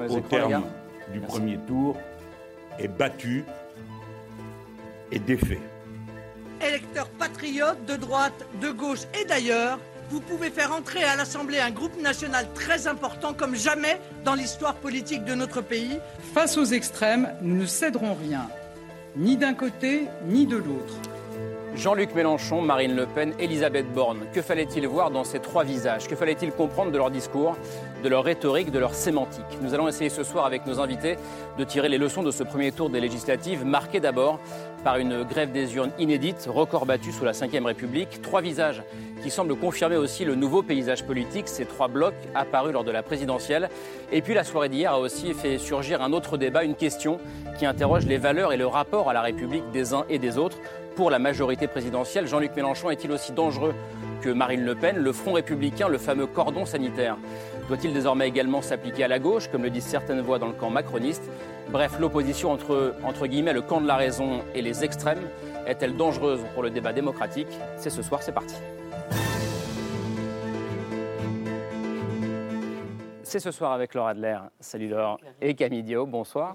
Dans les au écrans, terme du Merci. premier tour, est battu et défait. Électeurs patriotes de droite, de gauche et d'ailleurs, vous pouvez faire entrer à l'Assemblée un groupe national très important comme jamais dans l'histoire politique de notre pays. Face aux extrêmes, nous ne céderons rien, ni d'un côté ni de l'autre. Jean-Luc Mélenchon, Marine Le Pen, Elisabeth Borne. Que fallait-il voir dans ces trois visages? Que fallait-il comprendre de leur discours, de leur rhétorique, de leur sémantique? Nous allons essayer ce soir avec nos invités de tirer les leçons de ce premier tour des législatives, marqué d'abord par une grève des urnes inédite, record battu sous la Ve République. Trois visages qui semblent confirmer aussi le nouveau paysage politique, ces trois blocs apparus lors de la présidentielle. Et puis la soirée d'hier a aussi fait surgir un autre débat, une question qui interroge les valeurs et le rapport à la République des uns et des autres. Pour la majorité présidentielle, Jean-Luc Mélenchon est-il aussi dangereux que Marine Le Pen Le Front républicain, le fameux cordon sanitaire, doit-il désormais également s'appliquer à la gauche, comme le disent certaines voix dans le camp macroniste? Bref, l'opposition entre, guillemets, le camp de la raison et les extrêmes est-elle dangereuse pour le débat démocratique? C'est ce soir, c'est parti. C'est ce soir avec Laura Adler. Salut Laure. Et Camille Dio, bonsoir.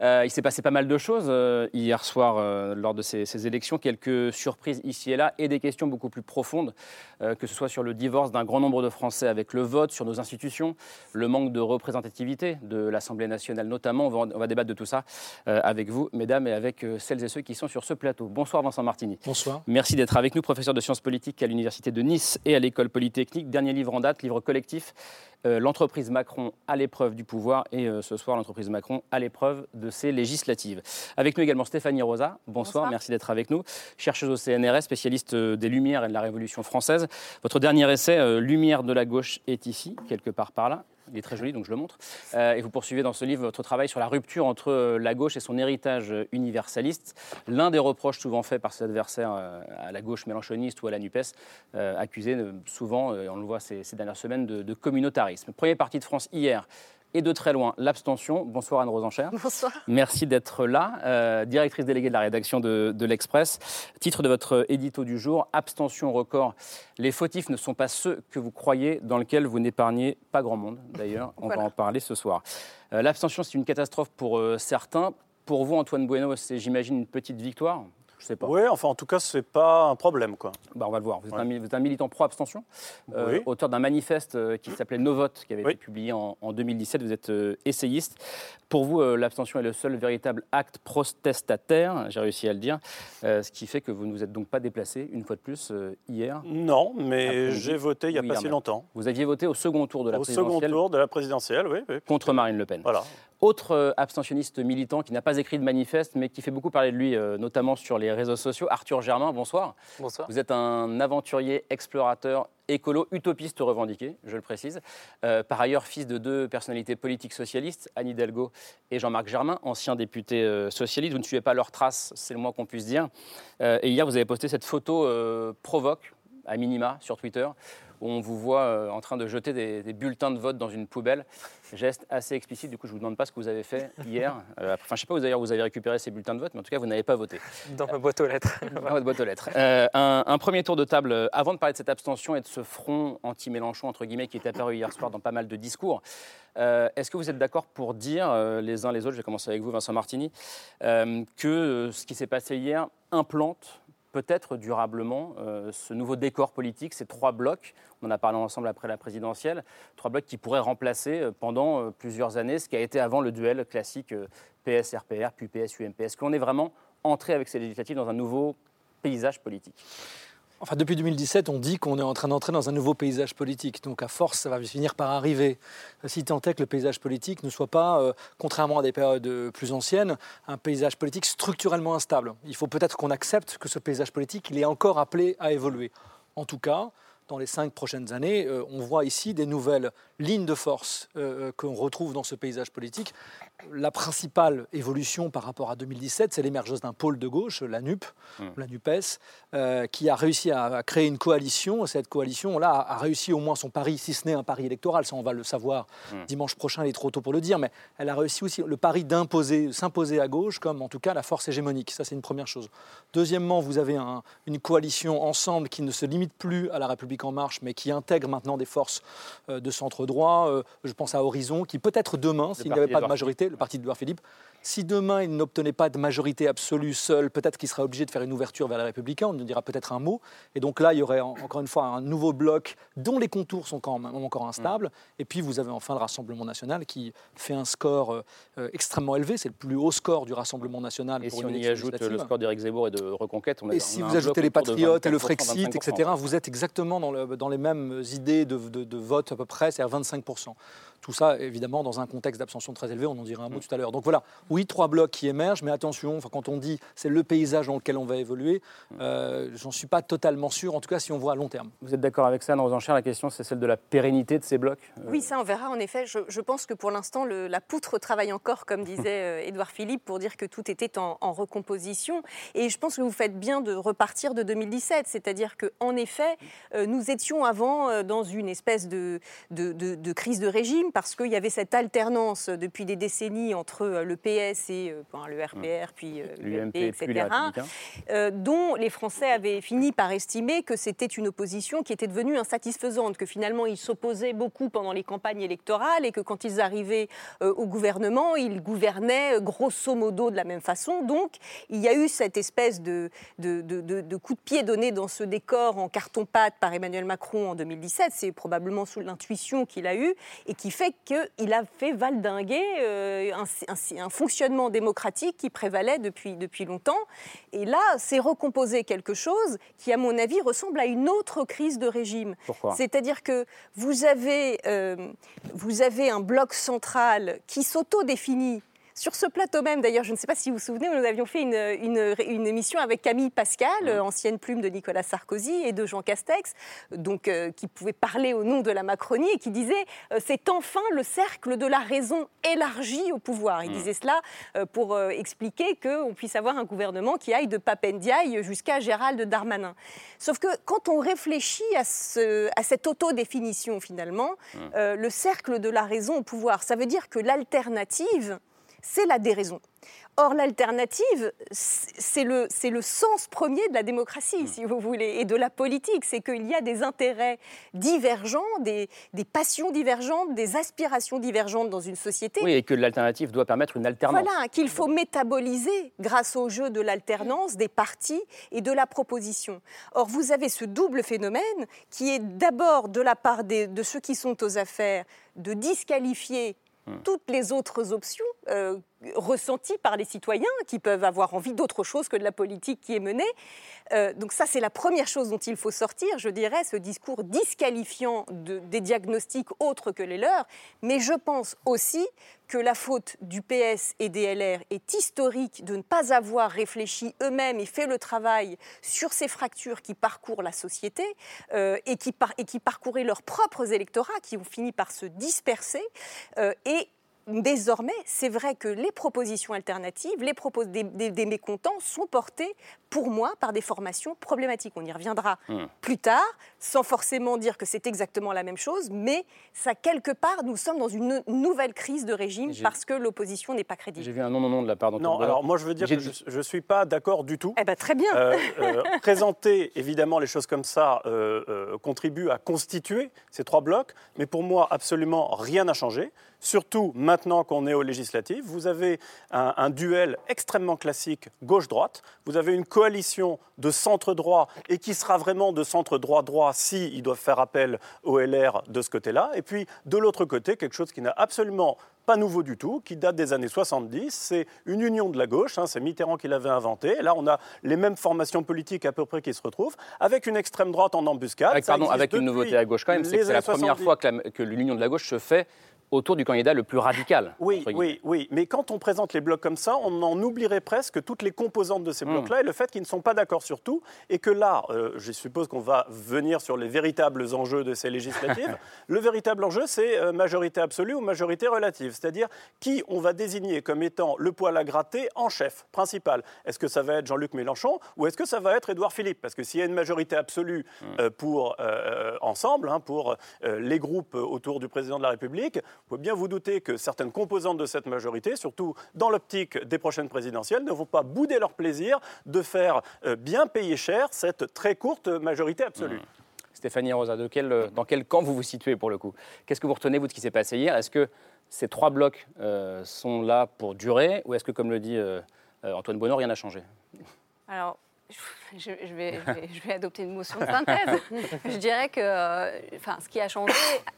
Euh, il s'est passé pas mal de choses euh, hier soir euh, lors de ces, ces élections, quelques surprises ici et là et des questions beaucoup plus profondes, euh, que ce soit sur le divorce d'un grand nombre de Français avec le vote, sur nos institutions, le manque de représentativité de l'Assemblée nationale notamment. On va, on va débattre de tout ça euh, avec vous, mesdames, et avec euh, celles et ceux qui sont sur ce plateau. Bonsoir Vincent Martini. Bonsoir. Merci d'être avec nous, professeur de sciences politiques à l'Université de Nice et à l'École Polytechnique. Dernier livre en date, livre collectif, euh, L'entreprise Macron à l'épreuve du pouvoir et euh, ce soir, l'entreprise Macron à l'épreuve de ses législatives. Avec nous également Stéphanie Rosa. Bonsoir, Bonsoir. merci d'être avec nous. Chercheuse au CNRS, spécialiste euh, des Lumières et de la Révolution française. Votre dernier essai, Lumière de la gauche, est ici, quelque part par là. Il est très joli, donc je le montre. Euh, et vous poursuivez dans ce livre votre travail sur la rupture entre euh, la gauche et son héritage euh, universaliste. L'un des reproches souvent faits par ses adversaires à la gauche mélanchoniste ou à la NUPES, euh, souvent, euh, on le voit ces, dernières semaines, de communautarisme. Premier parti de France hier et de très loin, l'abstention. Bonsoir Anne-Rose Enchère. Bonsoir. Merci d'être là, euh, directrice déléguée de la rédaction de, de l'Express. Titre de votre édito du jour, Abstention record. Les fautifs ne sont pas ceux que vous croyez, dans lequel vous n'épargnez pas grand monde. D'ailleurs, on va en parler ce soir. Euh, L'abstention, c'est une catastrophe pour euh, certains. Pour vous, Antoine Bueno, c'est, j'imagine, une petite victoire? Je sais pas. Oui, enfin, en tout cas, c'est pas un problème, quoi. Bah, on va le voir. Vous êtes, Ouais. un, mi- vous êtes un militant pro-abstention, euh, Oui. auteur d'un manifeste euh, qui s'appelait No Vote, qui avait Oui. été publié en, en 2017. Vous êtes euh, essayiste. Pour vous, euh, l'abstention est le seul véritable acte protestataire, j'ai réussi à le dire, ce qui fait que vous ne vous êtes donc pas déplacé, une fois de plus, hier. Non, mais j'ai voté il n'y a Oui, pas si longtemps. Vous aviez voté au second tour de la Au second présidentielle tour de la présidentielle, oui. oui. contre Marine Le Pen. Voilà. Autre euh, abstentionniste militant qui n'a pas écrit de manifeste, mais qui fait beaucoup parler de lui, euh, notamment sur les réseaux sociaux, Arthur Germain, bonsoir. Bonsoir. Vous êtes un aventurier, explorateur, écolo, utopiste revendiqué, je le précise. Euh, par ailleurs, fils de deux personnalités politiques socialistes, Anne Hidalgo et Jean-Marc Germain, anciens députés euh, socialistes. Vous ne suivez pas leurs traces, c'est le moins qu'on puisse dire. Euh, et hier, vous avez posté cette photo provoque, à minima, sur Twitter, où on vous voit euh, en train de jeter des, des bulletins de vote dans une poubelle. Geste assez explicite, du coup, je ne vous demande pas ce que vous avez fait hier. Euh, Enfin, je ne sais pas où d'ailleurs vous avez récupéré ces bulletins de vote, mais en tout cas, vous n'avez pas voté Dans ma boîte aux lettres. dans votre boîte aux lettres. Euh, un, un premier tour de table, avant de parler de cette abstention et de ce front anti-Mélenchon, entre guillemets, qui est apparu hier soir dans pas mal de discours. Euh, Est-ce que vous êtes d'accord pour dire, euh, les uns les autres, je vais commencer avec vous, Vincent Martini, euh, que ce qui s'est passé hier implante peut-être durablement euh, ce nouveau décor politique, ces trois blocs, on en a parlé ensemble après la présidentielle, trois blocs qui pourraient remplacer euh, pendant euh, plusieurs années ce qui a été avant le duel classique PS-RPR, puis PS-UMP. Qu'on est vraiment entré avec ces législatives dans un nouveau paysage politique Enfin, depuis 2017, on dit qu'on est en train d'entrer dans un nouveau paysage politique. Donc, à force, ça va finir par arriver. Si tant est que le paysage politique ne soit pas, euh, contrairement à des périodes euh, plus anciennes, un paysage politique structurellement instable. Il faut peut-être qu'on accepte que ce paysage politique, il est encore appelé à évoluer. En tout cas, dans les cinq prochaines années, euh, on voit ici des nouvelles lignes de force euh, qu'on retrouve dans ce paysage politique, la principale évolution par rapport à 2017, c'est l'émergence d'un pôle de gauche, la NUP, Mm. la NUPES, euh, qui a réussi à, à créer une coalition. Cette coalition-là a, a réussi au moins son pari, si ce n'est un pari électoral, ça on va le savoir Mm. dimanche prochain, il est trop tôt pour le dire, mais elle a réussi aussi le pari d'imposer, s'imposer à gauche comme en tout cas la force hégémonique. Ça, c'est une première chose. Deuxièmement, vous avez un- une coalition ensemble qui ne se limite plus à la République en marche, mais qui intègre maintenant des forces euh, de centre droit. Euh, je pense à Horizon, qui peut-être demain, s'il n'y avait pas de majorité, le parti d'Edouard Philippe, si demain il n'obtenait pas de majorité absolue seul, peut-être qu'il serait obligé de faire une ouverture vers les Républicains, on nous dira peut-être un mot. Et donc là, il y aurait en- encore une fois un nouveau bloc dont les contours sont quand même encore instables. Et puis vous avez enfin le Rassemblement national qui fait un score euh, euh, extrêmement élevé. C'est le plus haut score du Rassemblement national Et pour si une on y ajoute le score d'Éric Zemmour et de Reconquête, on a Et on si a un vous ajoutez les de patriotes et le 24%, Frexit, 25%. etc., vous êtes exactement dans, le- dans les mêmes idées de, de- de vote à peu près, c'est-à-dire 25%. Tout ça, évidemment, dans un contexte d'abstention très élevé, on en dira un mot tout à l'heure. Donc voilà, oui, trois blocs qui émergent, mais attention, enfin, quand on dit c'est le paysage dans lequel on va évoluer, euh, j'en suis pas totalement sûr, en tout cas si on voit à long terme. Vous êtes d'accord avec ça, Anne Rosenchère La question, c'est celle de la pérennité de ces blocs Euh, Oui, ça, on verra. En effet, je, je pense que pour l'instant, la poutre travaille encore, comme disait euh, Édouard Philippe, pour dire que tout était en, en recomposition. Et je pense que vous faites bien de repartir de 2017. C'est-à-dire qu'en effet, euh, nous étions avant euh, dans une espèce de, de, de- de crise de régime, parce qu'il y avait cette alternance depuis des décennies entre euh, le PS et euh, bon, le RPR, puis euh, l'UMP etc euh, dont les Français avaient fini par estimer que c'était une opposition qui était devenue insatisfaisante, que finalement ils s'opposaient beaucoup pendant les campagnes électorales et que quand ils arrivaient euh, au gouvernement, ils gouvernaient grosso modo de la même façon. Donc il y a eu cette espèce de, de, de- de- de coup de pied donné dans ce décor en carton-pâte par Emmanuel Macron en 2017. C'est probablement sous l'intuition qu'il a eue et qui fait qu'il a fait valdinguer euh, un, un- un fonctionnement démocratique qui prévalait depuis, depuis longtemps. Et là, c'est recomposer quelque chose qui, à mon avis, ressemble à une autre crise de régime. Pourquoi? C'est-à-dire que vous avez, euh, vous avez un bloc central qui s'auto-définit. Sur ce plateau même, d'ailleurs, je ne sais pas si vous vous souvenez, nous avions fait une, une- une émission avec Camille Pascal, ancienne plume de Nicolas Sarkozy et de Jean Castex, donc euh, qui pouvait parler au nom de la Macronie et qui disait euh, c'est enfin le cercle de la raison élargi au pouvoir. Il disait cela euh, pour expliquer qu'on puisse avoir un gouvernement qui aille de Papendiaï jusqu'à Gérald Darmanin. Sauf que quand on réfléchit à, ce- à cette autodéfinition finalement, le cercle de la raison au pouvoir, ça veut dire que l'alternative, c'est la déraison. Or, l'alternative, c'est le, le sens premier de la démocratie, si vous voulez, et de la politique. C'est qu'il y a des intérêts divergents, des, des passions divergentes, des aspirations divergentes dans une société. Oui, et que l'alternative doit permettre une alternance. Voilà, qu'il faut métaboliser grâce au jeu de l'alternance, des partis et de la proposition. Or, vous avez ce double phénomène qui est d'abord de la part des- de ceux qui sont aux affaires de disqualifier toutes les autres options ressenties par les citoyens qui peuvent avoir envie d'autre chose que de la politique qui est menée. Euh, donc ça, c'est la première chose dont il faut sortir, je dirais, ce discours disqualifiant de- des diagnostics autres que les leurs. Mais je pense aussi que la faute du PS et des LR est historique de ne pas avoir réfléchi eux-mêmes et fait le travail sur ces fractures qui parcourent la société euh, et, qui par- et qui parcouraient leurs propres électorats, qui ont fini par se disperser. Euh, et Désormais, c'est vrai que les propositions alternatives, les propos des, des- des mécontents sont portés, pour moi, par des formations problématiques. On y reviendra Hmm. plus tard, sans forcément dire que c'est exactement la même chose, mais ça, quelque part, nous sommes dans une nouvelle crise de régime parce que l'opposition n'est pas crédible. J'ai vu un non, non, non de la part d'Antoine Non, alors moi je veux dire que je ne suis pas d'accord du tout. Eh ben, très bien. Euh, euh, présenter évidemment les choses comme ça euh, euh, contribue à constituer ces trois blocs, mais pour moi absolument rien n'a changé. Surtout maintenant qu'on est aux législatives, vous avez un, un duel extrêmement classique gauche-droite. Vous avez une coalition de centre-droit et qui sera vraiment de centre-droit-droit si ils doivent faire appel au LR de ce côté-là. Et puis de l'autre côté, quelque chose qui n'a absolument pas nouveau du tout, qui date des années 70. C'est une union de la gauche, hein, c'est Mitterrand qui l'avait inventé. Et là, on a les mêmes formations politiques à peu près qui se retrouvent, avec une extrême droite en embuscade. Avec, pardon, avec une nouveauté à gauche quand même, c'est que c'est la première 70. fois que l'union de la gauche se fait autour du candidat le plus radical. Oui, oui, oui. Mais quand on présente les blocs comme ça, on en oublierait presque toutes les composantes de ces Hmm. blocs-là et le fait qu'ils ne sont pas d'accord sur tout. Et que là, euh, je suppose qu'on va venir sur les véritables enjeux de ces législatives. le véritable enjeu, c'est euh, majorité absolue ou majorité relative. C'est-à-dire qui on va désigner comme étant le poil à gratter en chef principal. Est-ce que ça va être Jean-Luc Mélenchon ou est-ce que ça va être Édouard Philippe? Parce que s'il y a une majorité absolue Hmm. euh, pour euh, ensemble, hein, pour les groupes autour du président de la République, vous pouvez bien vous douter que certaines composantes de cette majorité, surtout dans l'optique des prochaines présidentielles, ne vont pas bouder leur plaisir de faire euh, bien payer cher cette très courte majorité absolue. Stéphanie Rosa, de quel- dans quel camp vous vous situez pour le coup? Qu'est-ce que vous retenez, vous, de ce qui s'est passé hier? Est-ce que ces trois blocs euh, sont là pour durer? Ou est-ce que, comme le dit euh, euh, Antoine Bonneau, rien n'a changé? Alors, je, je vais, je, vais, je vais adopter une motion de synthèse. je dirais que euh, enfin, ce qui a changé,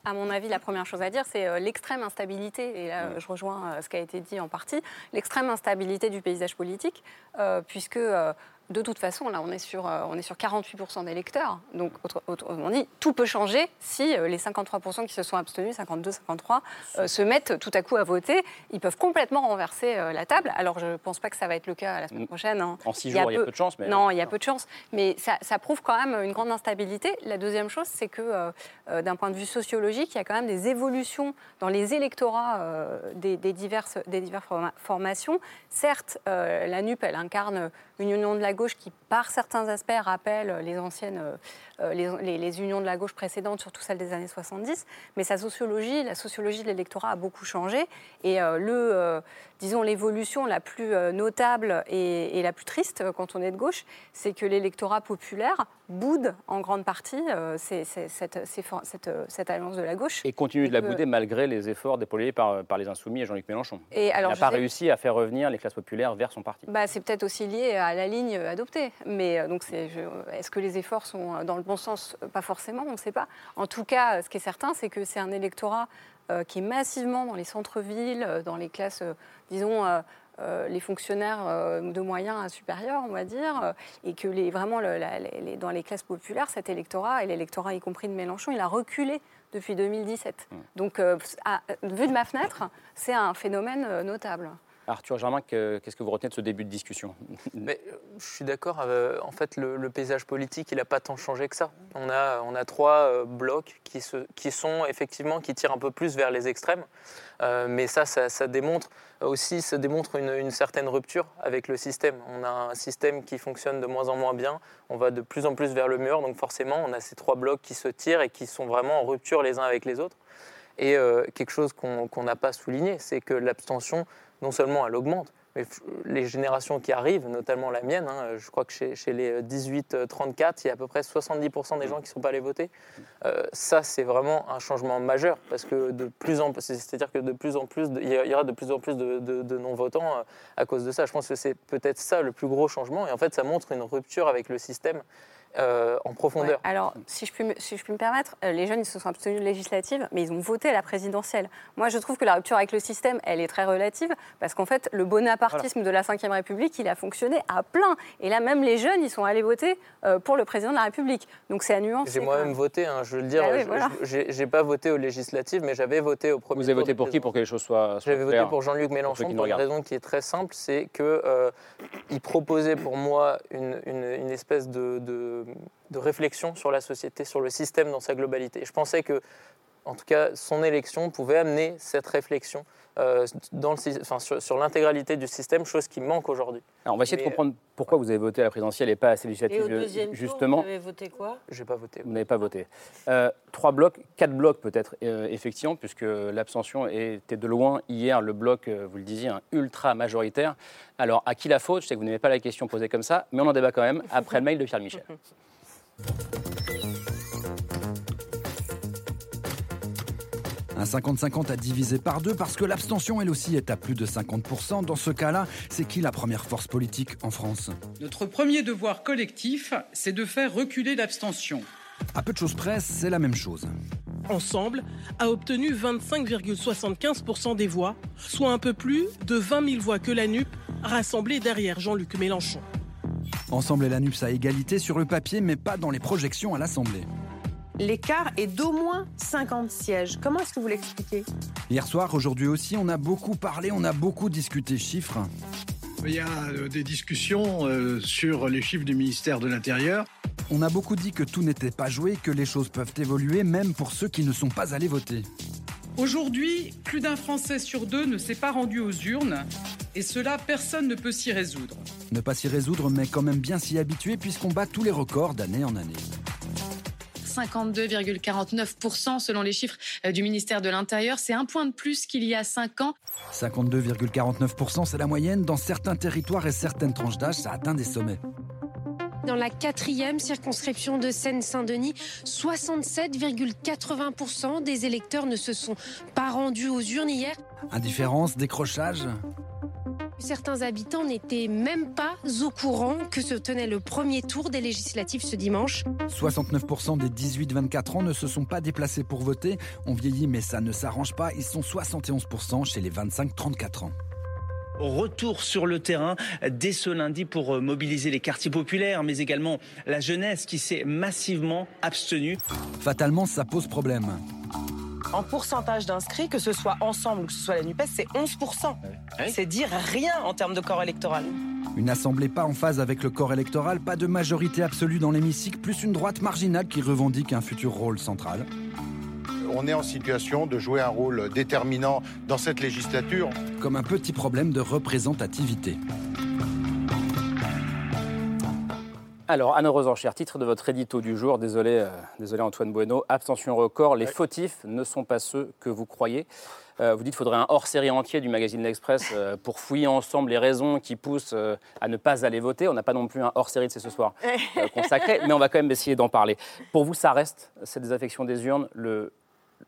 à mon avis, la première chose à dire, c'est euh, l'extrême instabilité. Et là, je rejoins euh, ce qui a été dit en partie. L'extrême instabilité du paysage politique, euh, puisque. euh, de toute façon, là, on est sur, euh, on est sur 48% d'électeurs. Donc, autre- autrement dit, tout peut changer si euh, les 53% qui se sont abstenus, 52, 53, euh, se mettent tout à coup à voter. Ils peuvent complètement renverser euh, la table. Alors, je ne pense pas que ça va être le cas la semaine prochaine. hein. En six Il y a jours, il y a peu- de chance, mais Non, il y a peu de chance. Mais ça, ça prouve quand même une grande instabilité. La deuxième chose, c'est que euh, euh, d'un point de vue sociologique, il y a quand même des évolutions dans les électorats euh, des, des diverses, des diverses forma- formations. Certes, euh, la NUP, elle incarne une union de la gauche qui, par certains aspects, rappelle les anciennes, euh, euh, les, les- unions de la gauche précédentes, surtout celles des années 70. Mais sa sociologie, la sociologie de l'électorat a beaucoup changé. Et euh, le, disons, l'évolution la plus notable et, et la plus triste quand on est de gauche, c'est que l'électorat populaire boude en grande partie euh, cette, euh, cette alliance de la gauche. Et continue de la que- bouder malgré les efforts déployés par, par les Insoumis et Jean-Luc Mélenchon. Et alors, il n'a pas sais- réussi à faire revenir les classes populaires vers son parti. Bah, c'est peut-être aussi lié à la ligne adoptée. Mais euh, donc, est-ce que les efforts sont euh, dans le bon sens? Pas forcément, on ne sait pas. En tout cas, ce qui est certain, c'est que c'est un électorat euh, qui est massivement dans les centres-villes, euh, dans les classes, euh, disons. Euh, les fonctionnaires euh, de moyens à supérieurs, on va dire, euh, et que les, vraiment le- la- les- les- dans les classes populaires, cet électorat, et l'électorat y compris de Mélenchon, il a reculé depuis 2017. Donc, euh, à- vu de ma fenêtre, c'est un phénomène notable. Arthur Germain, que- qu'est-ce que vous retenez de ce début de discussion? Euh, je suis d'accord. euh, en fait, le, paysage politique, il n'a pas tant changé que ça. On a, on a trois euh, blocs qui, se, qui sont effectivement qui tirent un peu plus vers les extrêmes. Mais ça, ça, démontre aussi, ça démontre une, certaine rupture avec le système. On a un système qui fonctionne de moins en moins bien. On va de plus en plus vers le mur. Donc forcément, on a ces trois blocs qui se tirent et qui sont vraiment en rupture les uns avec les autres. Et quelque chose qu'on n'a pas souligné, c'est que l'abstention, non seulement elle augmente, mais les générations qui arrivent, notamment la mienne, hein, je crois que chez, chez les 18-34, il y a à peu près 70% des gens qui ne sont pas allés voter. Euh, ça, c'est vraiment un changement majeur, parce que de plus en c'est-à-dire que de plus en plus, de- il y aura de plus en plus de, de- de non-votants euh, à cause de ça. Je pense que c'est peut-être ça le plus gros changement, et en fait, ça montre une rupture avec le système euh, en profondeur. Ouais, Alors, si je, puis me, si je puis me permettre, euh, les jeunes, ils se sont abstenus de législatives, mais ils ont voté à la présidentielle. Moi, je trouve que la rupture avec le système, elle est très relative, parce qu'en fait, le bonapartisme de la Ve République, il a fonctionné à plein. Et là, même les jeunes, ils sont allés voter euh, pour le président de la République. Donc, c'est à nuancer. J'ai moi-même même. voté, hein, je veux le dire. Bah oui, voilà. j'ai pas voté aux législatives, mais j'avais voté au premier Vous avez voté pour qui pour que les choses soient, soient J'avais voté pour Jean-Luc Mélenchon pour une raison qui est très simple, c'est que euh, il proposait pour moi une, une- une espèce de, de- de réflexion sur la société, sur le système dans sa globalité. Je pensais que, en tout cas, son élection pouvait amener cette réflexion euh, dans le, sy- enfin, sur, sur l'intégralité du système, chose qui manque aujourd'hui. Alors, on va essayer de comprendre pourquoi vous avez voté à la présidentielle et pas à Et au deuxième justement, tour, vous avez voté quoi? J'ai pas voté. vous n'avez pas voté. Euh, trois blocs, quatre blocs peut-être, euh, effectivement, puisque l'abstention était de loin hier le bloc, euh, vous le disiez, un ultra majoritaire. Alors, à qui la faute? Je sais que vous n'aimez pas la question posée comme ça, mais on en débat quand même après le mail de Pierre Michel. 50-50 à diviser par deux parce que l'abstention, elle aussi, est à plus de 50%. Dans ce cas-là, c'est qui la première force politique en France? Notre premier devoir collectif, c'est de faire reculer l'abstention. À peu de choses près, c'est la même chose. Ensemble, a obtenu 25,75% des voix, soit un peu plus de 20 000 voix que la NUP, rassemblée derrière Jean-Luc Mélenchon. Ensemble et la NUPS à égalité sur le papier, mais pas dans les projections à l'Assemblée. L'écart est d'au moins 50 sièges. Comment est-ce que vous l'expliquez? Hier soir, aujourd'hui aussi, on a beaucoup parlé, on a beaucoup discuté chiffres. Il y a euh, des discussions euh, sur les chiffres du ministère de l'Intérieur. On a beaucoup dit que tout n'était pas joué, que les choses peuvent évoluer, même pour ceux qui ne sont pas allés voter. Aujourd'hui, plus d'un Français sur deux ne s'est pas rendu aux urnes, et cela, personne ne peut s'y résoudre. Ne pas s'y résoudre, mais quand même bien s'y habituer, puisqu'on bat tous les records d'année en année. 52,49% selon les chiffres euh, du ministère de l'Intérieur. C'est un point de plus qu'il y a 5 ans. 52,49%, c'est la moyenne. Dans certains territoires et certaines tranches d'âge, ça atteint des sommets. Dans la quatrième circonscription de Seine-Saint-Denis, 67,80% des électeurs ne se sont pas rendus aux urnes hier. Indifférence, décrochage Certains habitants n'étaient même pas au courant que se tenait le premier tour des législatives ce dimanche. 69% des 18-24 ans ne se sont pas déplacés pour voter. On vieillit mais ça ne s'arrange pas. Ils sont 71% chez les 25-34 ans retour sur le terrain dès ce lundi pour euh, mobiliser les quartiers populaires, mais également la jeunesse qui s'est massivement abstenue. Fatalement, ça pose problème. En pourcentage d'inscrits, que ce soit ensemble ou que ce soit la NUPES, c'est 11%. C'est dire rien en termes de corps électoral. Une assemblée pas en phase avec le corps électoral, pas de majorité absolue dans l'hémicycle, plus une droite marginale qui revendique un futur rôle central. On est en situation de jouer un rôle déterminant dans cette législature. Comme un petit problème de représentativité. Alors, Anne Rosencher, titre de votre édito du jour, désolé, euh, désolé Antoine Bueno, abstention record, les fautifs ne sont pas ceux que vous croyez. Euh, vous dites qu'il faudrait un hors-série entier du magazine L'Express euh, pour fouiller ensemble les raisons qui poussent à ne pas aller voter. On n'a pas non plus un hors-série de ce soir consacré, mais on va quand même essayer d'en parler. Pour vous, ça reste, cette désaffection des urnes, le,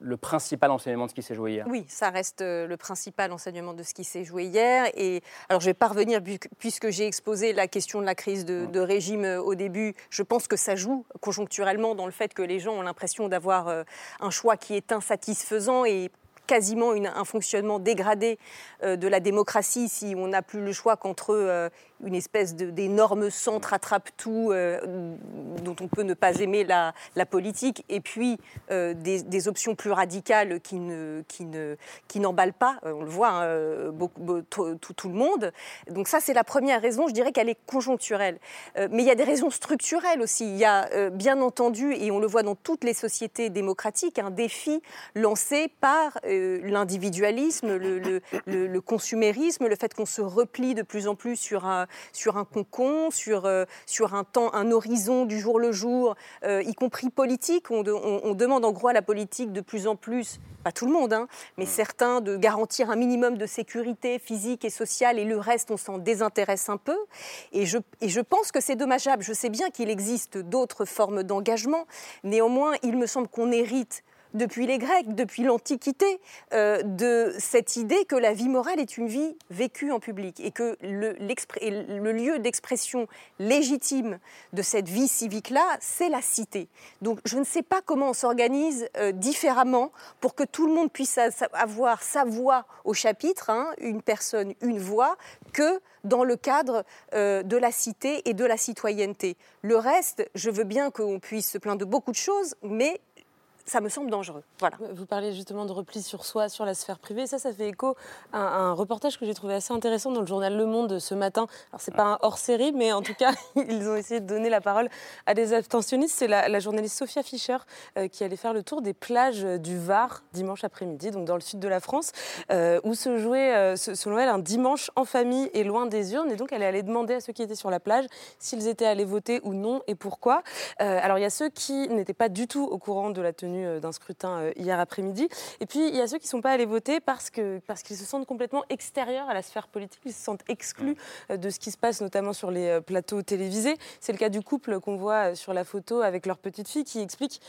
le principal enseignement de ce qui s'est joué hier Oui, ça reste euh, le principal enseignement de ce qui s'est joué hier. Et alors, je vais pas revenir, puisque j'ai exposé la question de la crise de, de, régime euh, au début. Je pense que ça joue conjoncturellement dans le fait que les gens ont l'impression d'avoir euh, un choix qui est insatisfaisant et quasiment un fonctionnement dégradé de la démocratie si on n'a plus le choix qu'entre une espèce d'énorme centre attrape-tout euh, dont on peut ne pas aimer la, politique, et puis euh, des, options plus radicales qui ne qui ne qui n'emballent pas. Euh, on le voit, hein, tout, le monde. Donc ça, c'est la première raison. Je dirais qu'elle est conjoncturelle, mais il y a des raisons structurelles aussi. Il y a bien entendu, et on le voit dans toutes les sociétés démocratiques, un défi lancé par l'individualisme, le, le, consumérisme, le fait qu'on se replie de plus en plus sur un sur un concon, sur, euh, sur un temps, un horizon du jour le jour, euh, y compris politique. On, on, demande en gros à la politique de plus en plus, pas tout le monde, hein, mais certains, de garantir un minimum de sécurité physique et sociale, et le reste, on s'en désintéresse un peu. Et je, et je pense que c'est dommageable. Je sais bien qu'il existe d'autres formes d'engagement. Néanmoins, il me semble qu'on hérite depuis les Grecs, depuis l'Antiquité, euh, de cette idée que la vie morale est une vie vécue en public et que le, lieu d'expression légitime de cette vie civique-là, c'est la cité. Donc je ne sais pas comment on s'organise euh, différemment pour que tout le monde puisse avoir sa voix au chapitre, hein, une personne, une voix, que dans le cadre euh, de la cité et de la citoyenneté. Le reste, je veux bien qu'on puisse se plaindre de beaucoup de choses, mais ça me semble dangereux. Voilà. Vous parlez justement de repli sur soi, sur la sphère privée. Ça, ça fait écho à un reportage que j'ai trouvé assez intéressant dans le journal Le Monde ce matin. Alors, c'est pas un hors-série, mais en tout cas, ils ont essayé de donner la parole à des abstentionnistes. C'est la, journaliste Sophia Fischer euh, qui allait faire le tour des plages du Var dimanche après-midi, donc dans le sud de la France, euh, où se jouait, euh, selon elle, un dimanche en famille et loin des urnes. Et donc, elle est allée demander à ceux qui étaient sur la plage s'ils étaient allés voter ou non et pourquoi. alors, il y a ceux qui n'étaient pas du tout au courant de la tenue euh, d'un scrutin euh, hier après-midi. Et puis, il y a ceux qui ne sont pas allés voter parce qu'ils parce qu'ils se sentent complètement extérieurs à la sphère politique, ils se sentent exclus euh, de ce qui se passe, notamment sur les plateaux télévisés. C'est le cas du couple qu'on voit sur la photo avec leur petite fille qui explique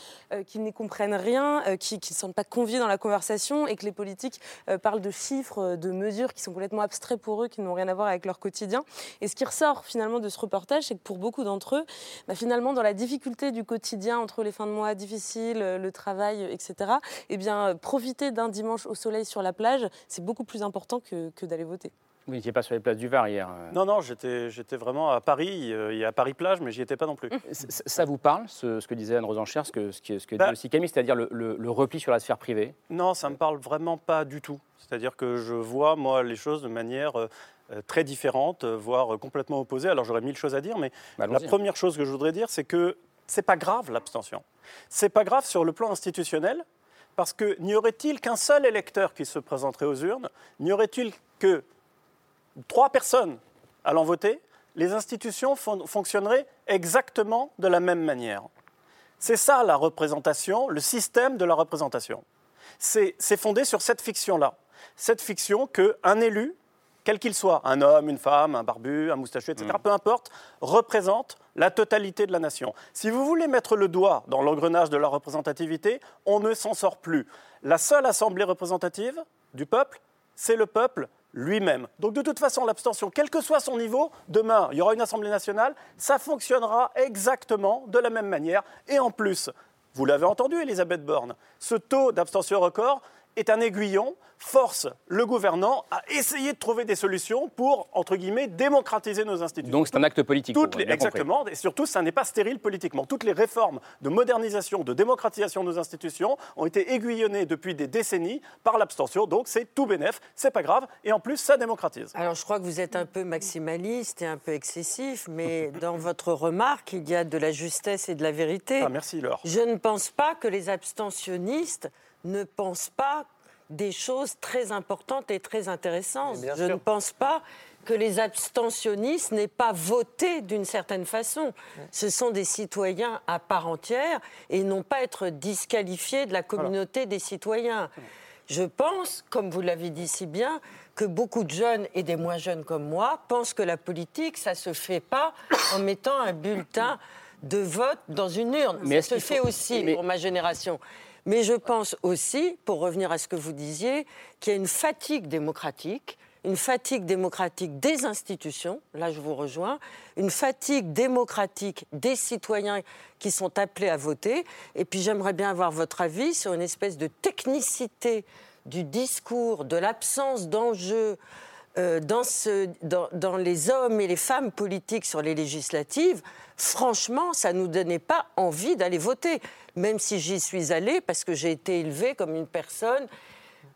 qu'ils n'y comprennent rien, qu'ils ne se sentent pas conviés dans la conversation et que les politiques parlent de chiffres, de mesures qui sont complètement abstraits pour eux, qui n'ont rien à voir avec leur quotidien. Et ce qui ressort finalement de ce reportage, c'est que pour beaucoup d'entre eux, bah, finalement, dans la difficulté du quotidien entre les fins de mois difficiles, le travail, etc., eh bien, profiter d'un dimanche au soleil sur la plage, c'est beaucoup plus important que, que d'aller voter. Vous n'étiez pas sur les places du Var hier. euh. Non, non, j'étais j'étais vraiment à Paris, euh, et à Paris-Plage, mais j'y étais pas non plus. Ça vous parle, ce, ce que disait Anne Rosencher, ce que, ce que, ce que Bah- dit aussi Camille, c'est-à-dire le, le- le repli sur la sphère privée? Non, ça me parle vraiment pas du tout. C'est-à-dire que je vois, moi, les choses de manière euh, très différente, voire complètement opposée. Alors j'aurais mille choses à dire, mais Bah, la première chose que je voudrais dire, c'est que c'est pas grave l'abstention. C'est pas grave sur le plan institutionnel, parce que n'y aurait-il qu'un seul électeur qui se présenterait aux urnes? N'y aurait-il que trois personnes allant voter? Les institutions fon- fonctionneraient exactement de la même manière. C'est ça la représentation, le système de la représentation. C'est fondé sur cette fiction-là. Cette fiction qu'un élu, quel qu'il soit, un homme, une femme, un barbu, un moustachu, etc., peu importe, représente la totalité de la nation. Si vous voulez mettre le doigt dans l'engrenage de la représentativité, on ne s'en sort plus. La seule assemblée représentative du peuple, c'est le peuple lui-même. Donc de toute façon, l'abstention, quel que soit son niveau, demain, il y aura une Assemblée nationale, ça fonctionnera exactement de la même manière. Et en plus, vous l'avez entendu, Elisabeth Borne, ce taux d'abstention record est un aiguillon, force le gouvernant à essayer de trouver des solutions pour, entre guillemets, démocratiser nos institutions. Donc c'est un acte politique. Toutes les- compris. exactement, et surtout, ça n'est pas stérile politiquement. Toutes les réformes de modernisation, de démocratisation de nos institutions ont été aiguillonnées depuis des décennies par l'abstention. Donc c'est tout bénef, c'est pas grave, et en plus, ça démocratise. Alors je crois que vous êtes un peu maximaliste et un peu excessif, mais dans votre remarque, il y a de la justesse et de la vérité. Ah, merci Laure. Je ne pense pas que les abstentionnistes ne pensent pas des choses très importantes et très intéressantes. Je sûr. ne pense pas que les abstentionnistes n'aient pas voté d'une certaine façon. Ce sont des citoyens à part entière et n'ont pas à être disqualifiés de la communauté des citoyens. Je pense, comme vous l'avez dit si bien, que beaucoup de jeunes et des moins jeunes comme moi pensent que la politique, ça se fait pas en mettant un bulletin de vote dans une urne. Mais ça se fait faut- aussi mais- pour ma génération. Mais je pense aussi, pour revenir à ce que vous disiez, qu'il y a une fatigue démocratique, une fatigue démocratique des institutions, là je vous rejoins, une fatigue démocratique des citoyens qui sont appelés à voter. Et puis j'aimerais bien avoir votre avis sur une espèce de technicité du discours, de l'absence d'enjeu euh, dans, ce- dans- dans les hommes et les femmes politiques sur les législatives, franchement, ça ne nous donnait pas envie d'aller voter. Même si j'y suis allée, parce que j'ai été élevée comme une personne.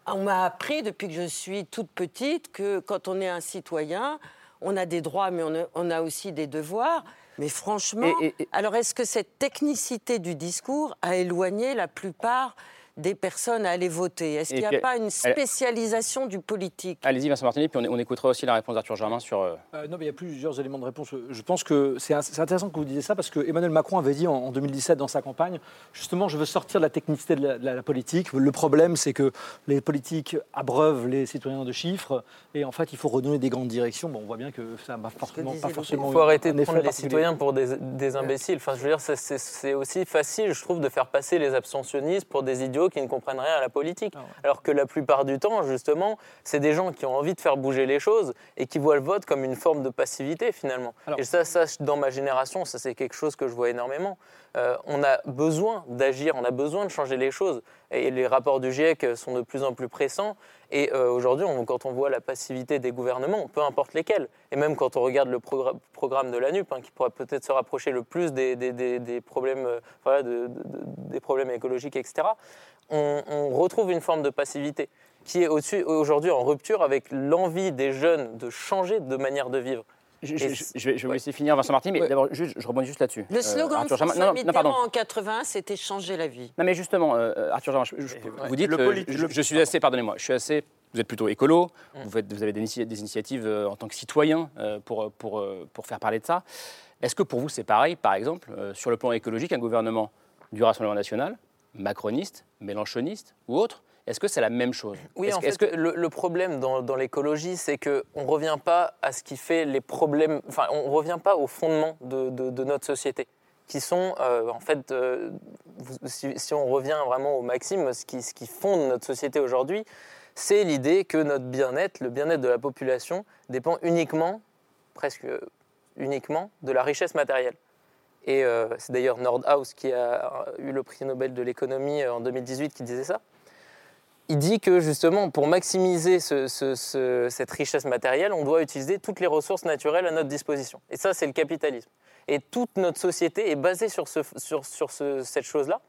On m'a appris depuis que je suis toute petite que quand on est un citoyen, on a des droits, mais on a, on a aussi des devoirs. Mais franchement, Et- et- alors est-ce que cette technicité du discours a éloigné la plupart des personnes à aller voter Est-ce qu'il n'y a puis, pas une elle- spécialisation du politique? Allez-y Vincent Martini, puis on, on écoutera aussi la réponse d'Arthur Germain sur... euh, Euh, non, mais il y a plusieurs éléments de réponse. Je pense que c'est intéressant que vous disiez ça parce que Emmanuel Macron avait dit en, en 2017 dans sa campagne, justement, je veux sortir de la technicité de la, de la- la politique. Le problème, c'est que les politiques abreuvent les citoyens de chiffres et en fait, il faut redonner des grandes directions. Bon, on voit bien que ça n'a forcément pas forcément. Il faut arrêter de prendre les citoyens pour des, des imbéciles. Enfin, je veux dire, c'est aussi facile, je trouve, de faire passer les abstentionnistes pour des idiots qui ne comprennent rien à la politique. Ah Alors que la plupart du temps, justement, c'est des gens qui ont envie de faire bouger les choses et qui voient le vote comme une forme de passivité, finalement. Et ça, ça, dans ma génération, ça, c'est quelque chose que je vois énormément. Euh, on a besoin d'agir, on a besoin de changer les choses. Et les rapports du GIEC sont de plus en plus pressants. Et euh, aujourd'hui, quand on voit la passivité des gouvernements, peu importe lesquels, et même quand on regarde le progra- programme de l'ANUP, hein, qui pourrait peut-être se rapprocher le plus des, des- des- des problèmes, euh, voilà, de- de- de- des problèmes écologiques, etc., on, on retrouve une forme de passivité qui est aujourd'hui en rupture avec l'envie des jeunes de changer de manière de vivre. Je, vais, je vais vous laisser finir Vincent Martini, mais d'abord, je rebondis juste là-dessus. Le Euh, slogan de Arthur Germain- François non, non, non, Mitterrand pardon. en 80, c'était changer la vie. Non mais justement, euh, Arthur Germain, je- je- vous dites, Le euh, je, le- je suis assez, pardonnez-moi, je suis assez, vous êtes plutôt écolo, vous, faites- vous avez des, des initiatives euh, en tant que citoyen euh, pour, pour, euh, pour faire parler de ça. Est-ce que pour vous c'est pareil, par exemple, euh, sur le plan écologique, un gouvernement du Rassemblement national, macroniste, mélanchoniste ou autre, est-ce que c'est la même chose? Oui, Est-ce en que- fait, est-ce que- le, le problème dans, dans l'écologie, c'est qu'on ne revient pas à ce qui fait les problèmes, enfin, on ne revient pas au fondement de, de- de notre société, qui sont, euh, en fait, euh, si, si on revient vraiment au maxime, ce qui, ce qui fonde notre société aujourd'hui, c'est l'idée que notre bien-être, le bien-être de la population, dépend uniquement, presque uniquement, de la richesse matérielle. Et euh, c'est d'ailleurs Nordhaus qui a eu le prix Nobel de l'économie euh, en 2018 qui disait ça. il dit que justement, pour maximiser ce- ce- ce- cette richesse matérielle, on doit utiliser toutes les ressources naturelles à notre disposition. Et ça, c'est le capitalisme. Et toute notre société est basée sur, ce- sur, sur ce- cette chose-là.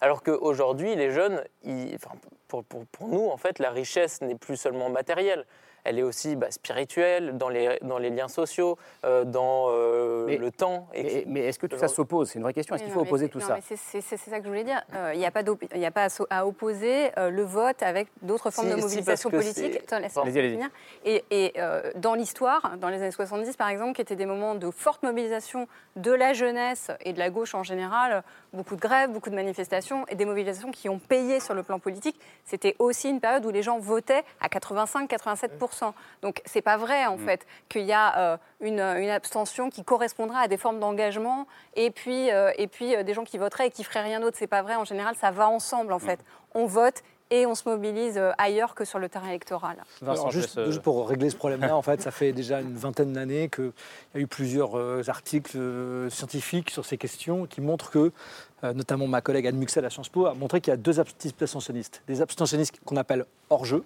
Alors qu'aujourd'hui, les jeunes, enfin, pour- pour nous, en fait, la richesse n'est plus seulement matérielle. Elle est aussi bah, spirituelle, dans les, dans les liens sociaux, euh, dans euh, Mais- le temps. Mais, mais est-ce que tout ça s'oppose? C'est une vraie question. Est-ce qu'il faut opposer tout non, ça? c'est- ça que je voulais dire. Euh, Il n'y a pas, d'op- il y a pas à, opposer euh, le vote avec d'autres formes Si, de mobilisation politique. Attends, allez-y. finir. Et, et, euh, dans l'histoire, dans les années 70 par exemple, qui étaient des moments de forte mobilisation de la jeunesse et de la gauche en général, beaucoup de grèves, beaucoup de manifestations et des mobilisations qui ont payé sur le plan politique, c'était aussi une période où les gens votaient à 85-87%. Donc c'est pas vrai en Mm. fait qu'il y a euh, une, une abstention qui correspondra à des formes d'engagement et puis, euh, et puis euh, des gens qui voteraient et qui feraient rien d'autre. C'est pas vrai. En général, ça va ensemble en Mm. fait. On vote et on se mobilise ailleurs que sur le terrain électoral. Vincent, Alors, juste, pour régler ce problème-là, en fait, ça fait déjà une vingtaine d'années qu'il y a eu plusieurs articles scientifiques sur ces questions qui montrent que, notamment ma collègue Anne Muxel à Sciences Po a montré qu'il y a deux types abstentionnistes. Des abstentionnistes qu'on appelle hors jeu,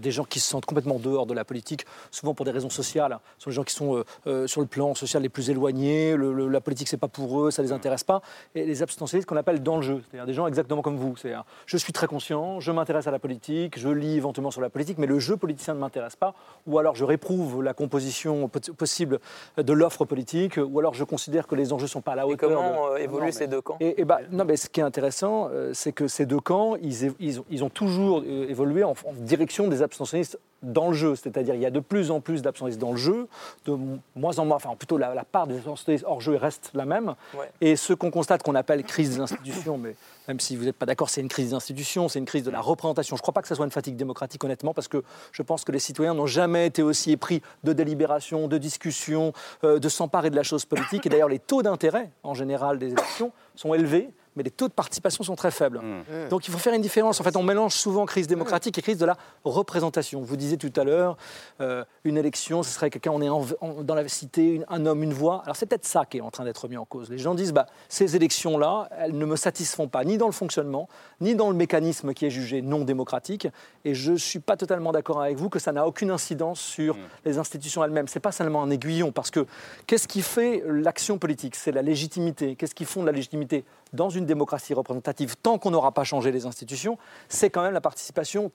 des gens qui se sentent complètement dehors de la politique, souvent pour des raisons sociales. Ce sont des gens qui sont euh, euh, sur le plan social les plus éloignés, le- le- la politique c'est pas pour eux, ça les intéresse pas. Et les abstentionnistes qu'on appelle dans le jeu, c'est-à-dire des gens exactement comme vous. C'est-à-dire, je suis très conscient, je m'intéresse à la politique, je lis éventuellement sur la politique, mais le jeu politicien ne m'intéresse pas. Ou alors je réprouve la composition po- possible de l'offre politique, ou alors je considère que les enjeux sont pas à la Et hauteur. comment de- euh, évoluent Non, mais- ces deux camps? et, et bah, non, mais ce qui est intéressant, c'est que ces deux camps, ils, ils ont, ils ont toujours évolué en, en direction des abstentionnistes dans le jeu. C'est-à-dire il y a de plus en plus d'abstentionnistes dans le jeu, de moins en moins, enfin plutôt la, la part des abstentionnistes hors jeu reste la même. Ouais. Et ce qu'on constate qu'on appelle crise des institutions, mais même si vous n'êtes pas d'accord, c'est une crise des institutions, c'est une crise de la représentation. Je ne crois pas que ce soit une fatigue démocratique, honnêtement, parce que je pense que les citoyens n'ont jamais été aussi épris de délibération, de discussion, euh, de s'emparer de la chose politique. Et d'ailleurs, les taux d'intérêt, en général, des élections sont élevés. Mais les taux de participation sont très faibles. Mmh. Donc il faut faire une différence. En fait, on mélange souvent crise démocratique et crise de la représentation. Vous disiez tout à l'heure, euh, une élection, ce serait quelqu'un, on est en- en- dans la cité, une- un homme, une voix. Alors c'est peut-être ça qui est en train d'être mis en cause. Les gens disent, bah, ces élections-là, elles ne me satisfont pas, ni dans le fonctionnement, ni dans le mécanisme qui est jugé non démocratique. Et je ne suis pas totalement d'accord avec vous que ça n'a aucune incidence sur les institutions elles-mêmes. C'est pas seulement un aiguillon, parce que qu'est-ce qui fait l'action politique? C'est la légitimité. Qu'est-ce qui fonde la légitimité? Dans une démocratie représentative Tant qu'on n'aura pas changé les institutions, c'est quand même la participation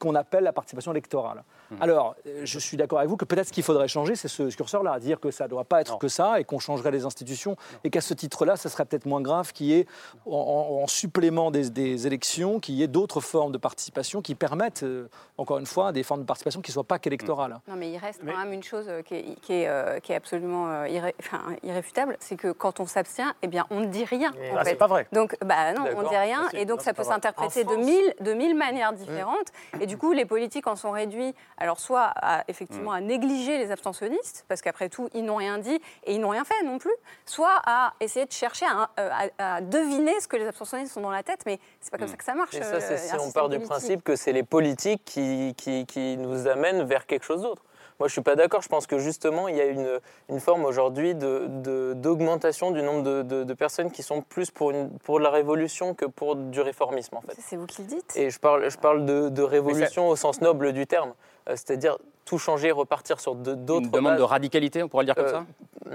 qu'on appelle la participation électorale. Alors, euh, je suis d'accord avec vous que peut-être ce qu'il faudrait changer, c'est ce curseur-là, dire que ça ne doit pas être que ça et qu'on changerait les institutions et qu'à ce titre-là, ça serait peut-être moins grave qu'il y ait, en, en- en supplément des, des élections, qu'il y ait d'autres formes de participation qui permettent, euh, encore une fois, des formes de participation qui ne soient pas qu'électorales. Non, mais il reste quand même une chose euh, qui est, qui est, euh, qui est absolument euh, irré- enfin, irréfutable, c'est que quand on s'abstient, eh bien, on ne dit rien. en C'est pas vrai. Donc, bah non, on dit rien, et donc Non, ça peut s'interpréter de mille, de mille manières différentes. Et du coup, les politiques en sont réduits, alors soit à, effectivement à négliger les abstentionnistes, parce qu'après tout, ils n'ont rien dit et ils n'ont rien fait non plus, soit à essayer de chercher à, euh, à- à deviner ce que les abstentionnistes sont dans la tête, mais c'est pas comme ça que ça marche. Et ça, euh, c'est un si on part du principe que c'est les politiques qui, qui, qui nous amènent vers quelque chose d'autre. Moi, je suis pas d'accord. Je pense que justement, il y a une, une forme aujourd'hui de- de- d'augmentation du nombre de, de- de personnes qui sont plus pour, une, pour la révolution que pour du réformisme, en fait. C'est vous qui le dites Et je parle, je parle de, de révolution au sens noble du terme, c'est-à-dire tout changer, repartir sur d'autres Une demande de radicalité, on pourrait le dire comme Euh, ça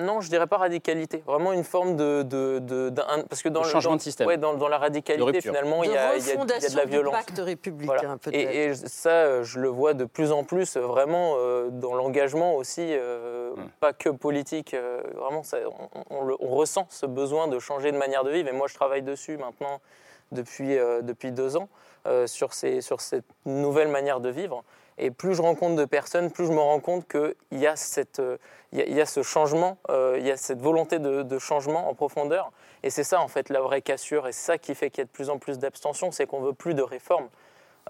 Non, je dirais pas radicalité. Vraiment une forme de, de, de- d'un- parce que dans le changement dans- de système. ouais, dans, dans la radicalité, finalement, il y, a, il y a- il y a de la du violence. pacte républicain, Voilà. peut-être. Et, et ça, euh, je le vois de plus en plus, euh, vraiment euh, dans l'engagement aussi, euh, Hmm. pas que politique. euh, vraiment, ça, on, on le- on ressent ce besoin de changer de manière de vivre. Et moi, je travaille dessus maintenant depuis, euh, depuis deux ans euh, sur, ces, sur cette nouvelle manière de vivre. Et plus je rencontre de personnes, plus je me rends compte qu'il y, a cette, euh, y, a, il y a ce changement, euh, il y a cette volonté de, changement en profondeur. Et c'est ça, en fait, la vraie cassure. Et c'est ça qui fait qu'il y a de plus en plus d'abstention, c'est qu'on veut plus de réforme.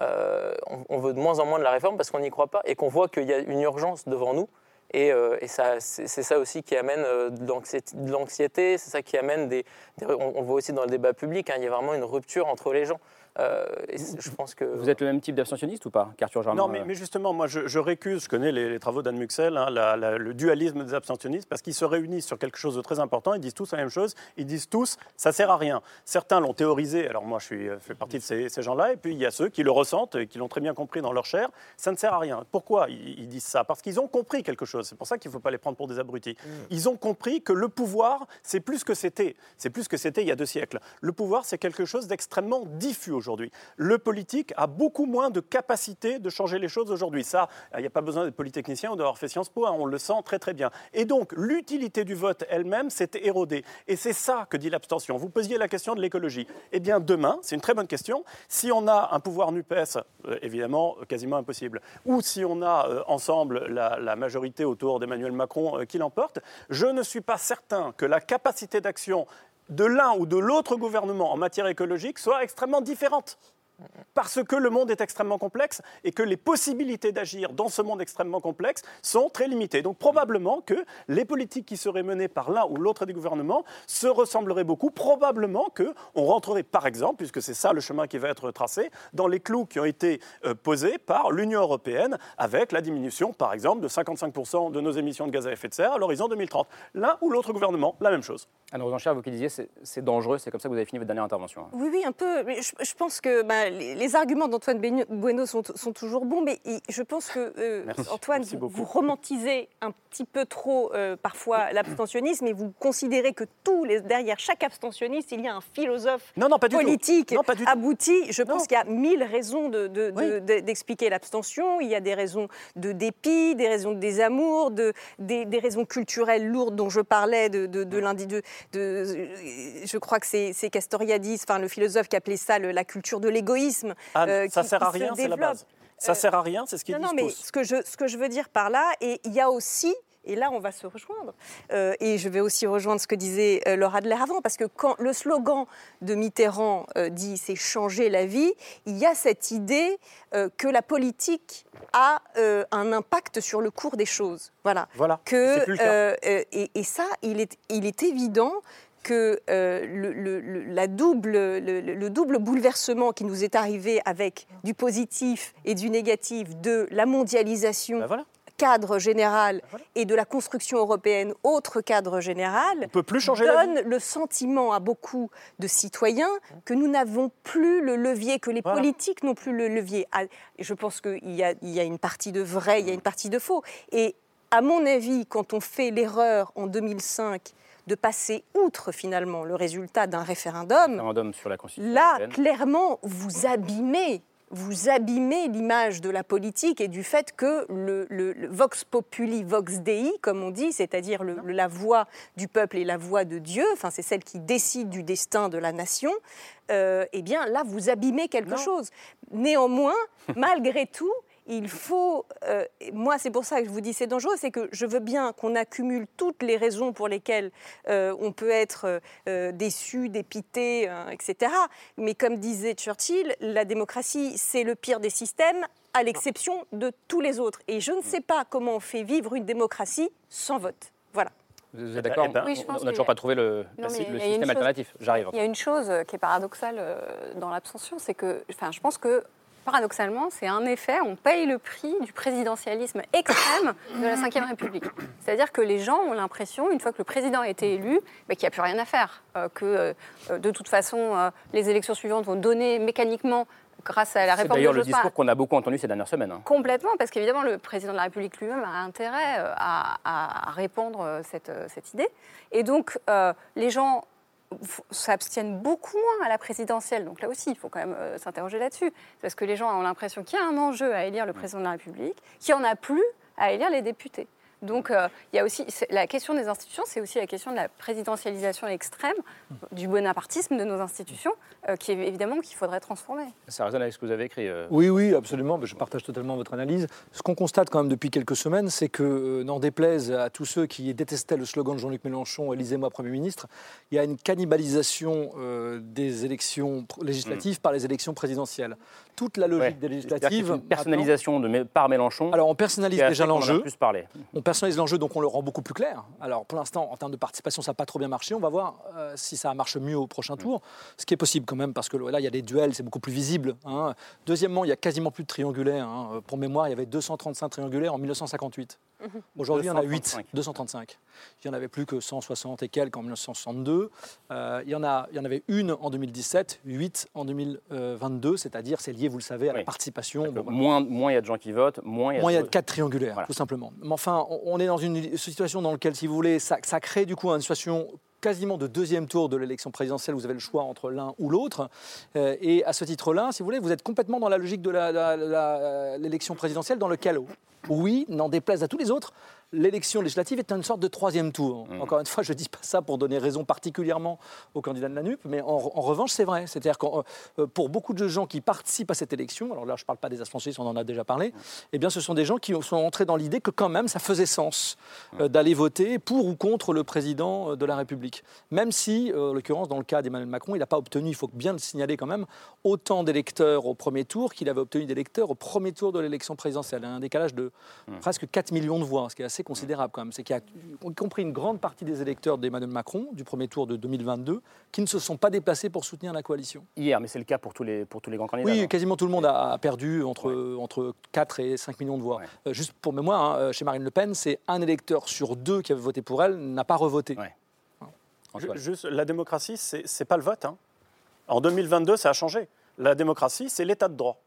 Euh, on, veut de moins en moins de la réforme parce qu'on n'y croit pas et qu'on voit qu'il y a une urgence devant nous. Et, c'est ça aussi qui amène de l'anxiété- c'est ça qui amène des... on voit aussi dans le débat public, hein, il y a vraiment une rupture entre les gens. Euh, et je pense que Vous êtes le même type d'abstentionniste ou pas qu'Arthur Germain Non, mais, mais justement, moi, je, je récuse, je connais les, les travaux d'Anne Muxel, hein, la- la- le dualisme des abstentionnistes, parce qu'ils se réunissent sur quelque chose de très important, ils disent tous la même chose, ils disent tous, ça sert à rien. Certains l'ont théorisé, alors moi, je suis, euh, fais partie de ces, ces gens-là, et puis il y a ceux qui le ressentent et qui l'ont très bien compris dans leur chair, ça ne sert à rien. Pourquoi ils, ils disent ça? Parce qu'ils ont compris quelque chose, c'est pour ça qu'il ne faut pas les prendre pour des abrutis. Ils ont compris que le pouvoir, c'est plus que c'était, c'est plus que c'était il y a deux siècles. Le pouvoir, c'est quelque chose d'extrêmement diffus aujourd'hui. Le politique a beaucoup moins de capacité de changer les choses aujourd'hui. Ça, il n'y a pas besoin d'être polytechnicien ou d'avoir fait Sciences Po, hein, on le sent très très bien. Et donc, l'utilité du vote elle-même s'est érodée. Et c'est ça que dit l'abstention. Vous posiez la question de l'écologie. Eh bien, demain, c'est une très bonne question, si on a un pouvoir NUPES, euh, évidemment, euh, quasiment impossible, ou si on a euh, ensemble la, majorité autour d'Emmanuel Macron euh, qui l'emporte, je ne suis pas certain que la capacité d'action de l'un ou de l'autre gouvernement en matière écologique soit extrêmement différente. Parce que le monde est extrêmement complexe et que les possibilités d'agir dans ce monde extrêmement complexe sont très limitées. Donc probablement que les politiques qui seraient menées par l'un ou l'autre des gouvernements se ressembleraient beaucoup. Probablement qu'on rentrerait, par exemple, puisque c'est ça le chemin qui va être tracé, dans les clous qui ont été euh, posés par l'Union européenne avec la diminution, par exemple, de 55% de nos émissions de gaz à effet de serre à l'horizon 2030. L'un ou l'autre gouvernement, la même chose. Anne Rosenchère, vous qui disiez c'est c'est dangereux, c'est comme ça que vous avez fini votre dernière intervention. hein. Oui, oui, un peu. Mais je, je pense que bah, les, les arguments d'Antoine Bueno sont, sont toujours bons, mais je pense que, euh, Merci. Antoine, Merci vous, vous romantisez un petit peu trop euh, parfois l'abstentionnisme et vous considérez que tous les, derrière chaque abstentionniste, il y a un philosophe Non, non, pas du tout. politique Non, pas du tout. abouti. Je pense qu'il y a mille raisons de- de- de- de- d'expliquer l'abstention. Il y a des raisons de dépit, des raisons de désamour, de, des, des raisons culturelles lourdes dont je parlais de, de, lundi. De, je crois que c'est c'est Castoriadis, enfin, le philosophe qui appelait ça le- la culture de l'égoïsme. Anne, euh, ça sert à qui rien, c'est la base. Ça Euh, sert à rien, c'est ce qu'ils disent non, mais tous. ce que, je, ce que je veux dire par là, et il y a aussi, et là on va se rejoindre, euh, et je vais aussi rejoindre ce que disait euh, Laura Adler avant, parce que quand le slogan de Mitterrand euh, dit c'est changer la vie, il y a cette idée euh, que la politique a euh, un impact sur le cours des choses. Voilà. Voilà. Que, euh, euh, et, et ça, il est, il est évident que euh, le, la double, le, le- le double bouleversement qui nous est arrivé avec du positif et du négatif de la mondialisation, Ben cadre général, et de la construction européenne, autre cadre général, On peut plus changer donne le sentiment à beaucoup de citoyens que nous n'avons plus le levier, que les Voilà. politiques n'ont plus le levier. Ah, Je pense qu'il y a, il y a une partie de vrai, il y a une partie de faux. Et à mon avis, quand on fait l'erreur en 2005 de passer outre finalement le résultat d'un référendum, Référendum sur la Constitution là, européenne. clairement, vous abîmez. Vous abîmez l'image de la politique et du fait que le, le- le vox populi, vox dei, comme on dit, c'est-à-dire la voix du peuple et la voix de Dieu, enfin c'est celle qui décide du destin de la nation, euh, eh bien là vous abîmez quelque chose. Néanmoins, malgré tout, il faut, euh, moi c'est pour ça que je vous dis c'est dangereux, c'est que je veux bien qu'on accumule toutes les raisons pour lesquelles euh, on peut être euh, déçu, dépité, euh, etc. Mais comme disait Churchill, la démocratie c'est le pire des systèmes à l'exception de tous les autres. Et je ne sais pas comment on fait vivre une démocratie sans vote. Voilà. Vous êtes d'accord Eh ben, On- Oui, n'a toujours pas trouvé le, Non, mais le système chose- alternatif. J'arrive. Il y a une chose qui est paradoxale dans l'abstention, c'est que, enfin, je pense que paradoxalement, c'est un effet, on paye le prix du présidentialisme extrême de la Ve République. C'est-à-dire que les gens ont l'impression, une fois que le président a été élu, bah, qu'il n'y a plus rien à faire, euh, que euh, de toute façon, euh, les élections suivantes vont donner mécaniquement, grâce à la C'est réforme d'ailleurs de le discours qu'on a beaucoup entendu ces dernières semaines. hein. Complètement, parce qu'évidemment, le président de la République lui-même a intérêt à, à- à répandre cette, cette idée. Et donc, euh, les gens s'abstiennent beaucoup moins à la présidentielle. Donc là aussi, il faut quand même euh, s'interroger là-dessus. Parce que les gens ont l'impression qu'il y a un enjeu à élire le président de la République, qu'il n'y en a plus à élire les députés. Donc, euh, il y a aussi c'est- la question des institutions, c'est aussi la question de la présidentialisation extrême, du bonapartisme de nos institutions, euh, qui est évidemment qu'il faudrait transformer. Ça résonne avec ce que vous avez écrit. euh. Oui, oui, absolument. Je partage totalement votre analyse. Ce qu'on constate quand même depuis quelques semaines, c'est que, n'en déplaise à tous ceux qui détestaient le slogan de Jean-Luc Mélenchon, Élisez-moi Premier ministre, il y a une cannibalisation euh, des élections législatives par les élections présidentielles. Toute la logique Ouais. des législatives. une personnalisation de, par Mélenchon. Alors on personnalise déjà l'enjeu. plus parlé. On personnalise l'enjeu, donc on le rend beaucoup plus clair. Alors pour l'instant, en termes de participation, ça n'a pas trop bien marché. On va voir euh, si ça marche mieux au prochain tour, ce qui est possible quand même, parce que là, il y a des duels, c'est beaucoup plus visible. hein. Deuxièmement, il y a quasiment plus de triangulaires. hein. Pour mémoire, il y avait 235 triangulaires en 1958. Aujourd'hui, il y en a 8, 235. 235. Il n'y en avait plus que 160 et quelques en 1962. Euh, il, y en a, il y en avait une en 2017, 8 en 2022, c'est-à-dire, c'est lié, vous le savez, à la participation. Bon, voilà. Moins moins il y a de gens qui votent, moins il y a Moins il y a de- de cas triangulaires, tout simplement. Mais enfin, on- on est dans une situation dans laquelle, si vous voulez, ça, ça crée du coup une situation quasiment de deuxième tour de l'élection présidentielle. Vous avez le choix entre l'un ou l'autre. Euh, et à ce titre-là, si vous voulez, vous êtes complètement dans la logique de la- l'élection présidentielle dans lequel, oui, n'en déplaise à tous les autres, l'élection législative est une sorte de troisième tour. Encore une fois, je ne dis pas ça pour donner raison particulièrement au candidat de la NUP, mais en, en revanche, c'est vrai. C'est-à-dire que pour beaucoup de gens qui participent à cette élection, alors là, je ne parle pas des affranchis, on en a déjà parlé, eh bien, ce sont des gens qui sont entrés dans l'idée que quand même, ça faisait sens euh, d'aller voter pour ou contre le président euh, de la République. Même si, euh, en l'occurrence, dans le cas d'Emmanuel Macron, il n'a pas obtenu, il faut bien le signaler quand même, autant d'électeurs au premier tour qu'il avait obtenu d'électeurs au premier tour de l'élection présidentielle. Un décalage de presque 4 millions de voix, ce qui est assez considérable quand même. C'est qu'il y a, y compris une grande partie des électeurs d'Emmanuel Macron, du premier tour de 2022, qui ne se sont pas déplacés pour soutenir la coalition. Hier, mais c'est le cas pour tous les, pour tous les grands candidats. Oui, quasiment tout le monde a a perdu entre, entre 4 et 5 millions de voix. Euh, juste pour mémoire, hein, euh, chez Marine Le Pen, c'est un électeur sur deux qui avait voté pour elle n'a pas revoté. Juste, la démocratie, c'est c'est pas le vote. hein. En 2022, ça a changé. La démocratie, c'est l'état de droit.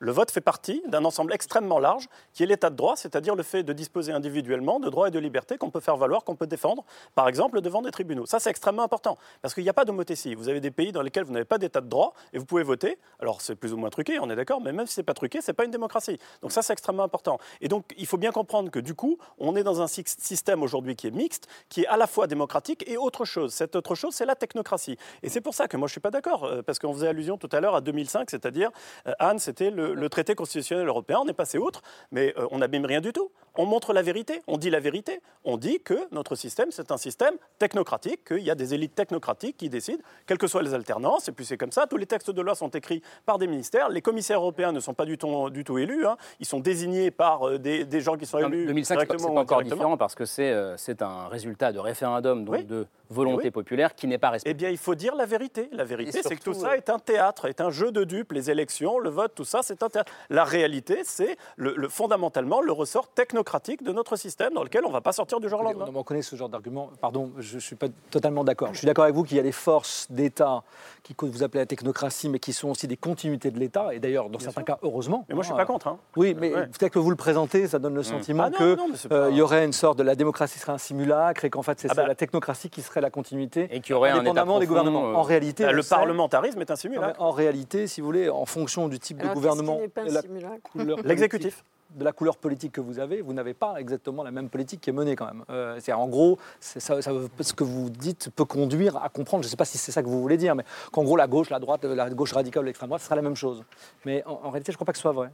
Le vote fait partie d'un ensemble extrêmement large qui est l'état de droit, c'est-à-dire le fait de disposer individuellement de droits et de libertés qu'on peut faire valoir, qu'on peut défendre, par exemple devant des tribunaux. Ça, c'est extrêmement important parce qu'il n'y a pas d'homothétie. Vous avez des pays dans lesquels vous n'avez pas d'état de droit et vous pouvez voter. Alors, c'est plus ou moins truqué, on est d'accord, mais même si c'est pas truqué, c'est pas une démocratie. Donc ça, c'est extrêmement important. Et donc, il faut bien comprendre que du coup, on est dans un sy- système aujourd'hui qui est mixte, qui est à la fois démocratique et autre chose. Cette autre chose, c'est la technocratie. Et c'est pour ça que moi, je suis pas d'accord, euh, parce qu'on faisait allusion tout à l'heure à 2005, c'est-à-dire, euh, Anne, c'était le, le traité constitutionnel européen, on est passé outre, mais euh, on n'abîme rien du tout. On montre la vérité, on dit la vérité. On dit que notre système, c'est un système technocratique, qu'il y a des élites technocratiques qui décident, quelles que soient les alternances, et puis c'est comme ça. Tous les textes de loi sont écrits par des ministères. Les commissaires européens ne sont pas du tout, du tout élus, hein. ils sont désignés par euh, des, des gens qui sont Non, élus 2005, c'est pas- directement c'est encore différent parce que c'est euh, c'est un résultat de référendum, donc Oui. de volonté Oui. populaire qui n'est pas respecté. Eh bien, il faut dire la vérité. La vérité, c'est que tout ça est un théâtre, est un jeu de dupes. Les élections, le vote, tout ça, c'est un théâtre. La réalité, c'est le, le- fondamentalement le ressort technocratique de notre système dans lequel on ne va pas sortir du jour au lendemain. On reconnaît ce genre d'argument. Pardon, je ne suis pas totalement d'accord. Je suis d'accord avec vous qu'il y a des forces d'État qui que vous appelez la technocratie, mais qui sont aussi des continuités de l'État. Et d'ailleurs, dans certains cas, heureusement. Mais moi, je suis Hein, pas contre. hein. Oui, mais Ouais. peut-être que vous le présentez, ça donne le sentiment Ah c'est euh, y aurait une sorte de la démocratie serait un simulacre et qu'en fait c'est Ah bah. la technocratie qui serait la continuité Et qu'il y aurait un État indépendamment des profond, gouvernements. euh, En réalité, Bah, le sait- parlementarisme est un simulacre. en réalité, si vous voulez, en fonction du type Alors, de qui gouvernement, n'est pas un et la simulacre? couleur L'exécutif. De la couleur politique que vous avez, vous n'avez pas exactement la même politique qui est menée quand même. Euh, c'est en gros, c'est ça, ça- ce que vous dites peut conduire à comprendre. Je ne sais pas si c'est ça que vous voulez dire, mais qu'en gros la gauche, la droite, la gauche radicale, l'extrême droite, ce sera la même chose. Mais en, en réalité, je ne crois pas que ce soit vrai.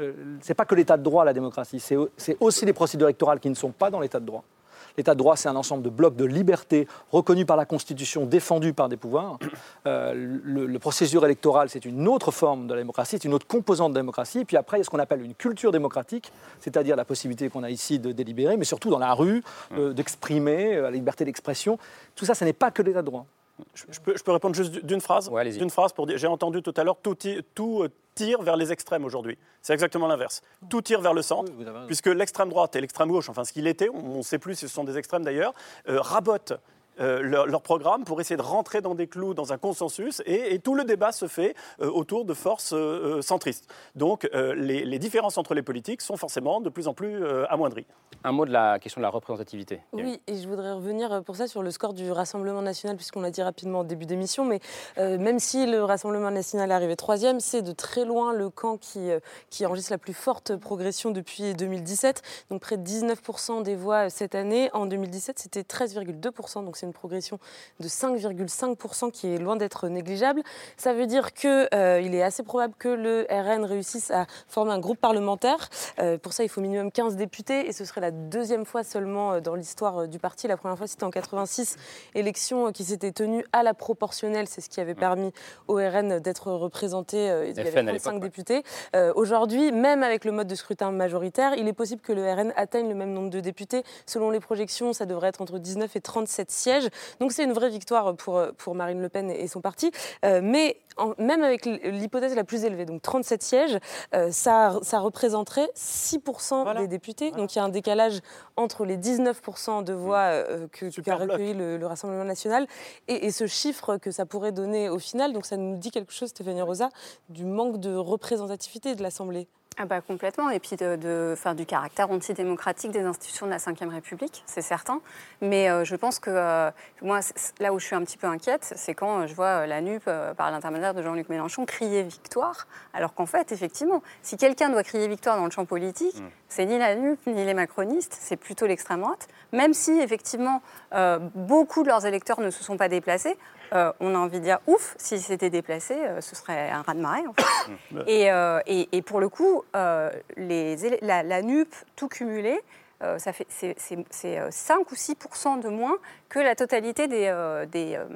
Euh, c'est pas que l'état de droit la démocratie, c'est aussi les procédures électorales qui ne sont pas dans l'état de droit. L'état de droit, c'est un ensemble de blocs de liberté reconnus par la Constitution, défendus par des pouvoirs. Euh, le, procédure électorale, c'est une autre forme de la démocratie, c'est une autre composante de la démocratie. Et puis après, il y a ce qu'on appelle une culture démocratique, c'est-à-dire la possibilité qu'on a ici de délibérer, mais surtout dans la rue, euh, d'exprimer, euh, la liberté d'expression. Tout ça, ce n'est pas que l'état de droit. Je, je peux, je peux répondre juste d'une phrase Ouais. D'une phrase pour dire j'ai entendu tout à l'heure tout, tout euh, tire vers les extrêmes aujourd'hui. C'est exactement l'inverse. Tout tire vers le centre, puisque l'extrême droite et l'extrême gauche, enfin ce qu'il était, on ne sait plus si ce sont des extrêmes d'ailleurs, euh, rabotent. Euh, leur, leur programme pour essayer de rentrer dans des clous, dans un consensus, et, et tout le débat se fait euh, autour de forces euh, euh, centristes. Donc euh, les, les différences entre les politiques sont forcément de plus en plus euh, amoindries. Un mot de la question de la représentativité. Oui, et je voudrais revenir pour ça sur le score du Rassemblement national, puisqu'on l'a dit rapidement au début d'émission, mais euh, même si le Rassemblement national est arrivé troisième, c'est de très loin le camp qui, euh, qui enregistre la plus forte progression depuis 2017, donc près de 19% des voix cette année. En 2017, c'était 13,2%, donc c'est c'est une progression de 5,5% qui est loin d'être négligeable. Ça veut dire qu'il est assez probable que le RN réussisse à former un groupe parlementaire. pour ça, il faut minimum 15 députés et ce serait la deuxième fois seulement dans l'histoire du parti. La première fois, c'était en 86, élection qui s'était tenue à la proportionnelle. C'est ce qui avait permis au RN d'être représenté. il y avait 35 députés. Aujourd'hui, même avec le mode de scrutin majoritaire, il est possible que le RN atteigne le même nombre de députés. Selon les projections, ça devrait être entre 19 et 37 sièges. Donc c'est une vraie victoire pour, pour Marine Le Pen et son parti. Euh, mais même avec l'hypothèse la plus élevée, donc 37 sièges, euh, ça, ça, représenterait 6% des députés. Donc il y a un décalage entre les 19% de voix euh, que qu'a recueilli le, Rassemblement national et, et, ce chiffre que ça pourrait donner au final. Donc ça nous dit quelque chose, Stéphanie Rosa, du manque de représentativité de l'Assemblée. Ah bah complètement, et puis de, de faire du caractère antidémocratique des institutions de la Ve République, c'est certain. Mais euh, je pense que euh, moi, là où je suis un petit peu inquiète, c'est quand euh, je vois la NUP, par l'intermédiaire de Jean-Luc Mélenchon, crier victoire, alors qu'en fait, effectivement, si quelqu'un doit crier victoire dans le champ politique, mm. C'est ni la NUP ni les macronistes, c'est plutôt l'extrême droite. Même si, effectivement, beaucoup de leurs électeurs ne se sont pas déplacés, euh, on a envie de dire ouf, si c'était déplacé, euh, ce serait un raz de marée. En fait. Euh, et, pour le coup, les, la, NUP, tout cumulé, ça fait c'est 5 ou 6 de moins que la totalité des, euh, des, euh,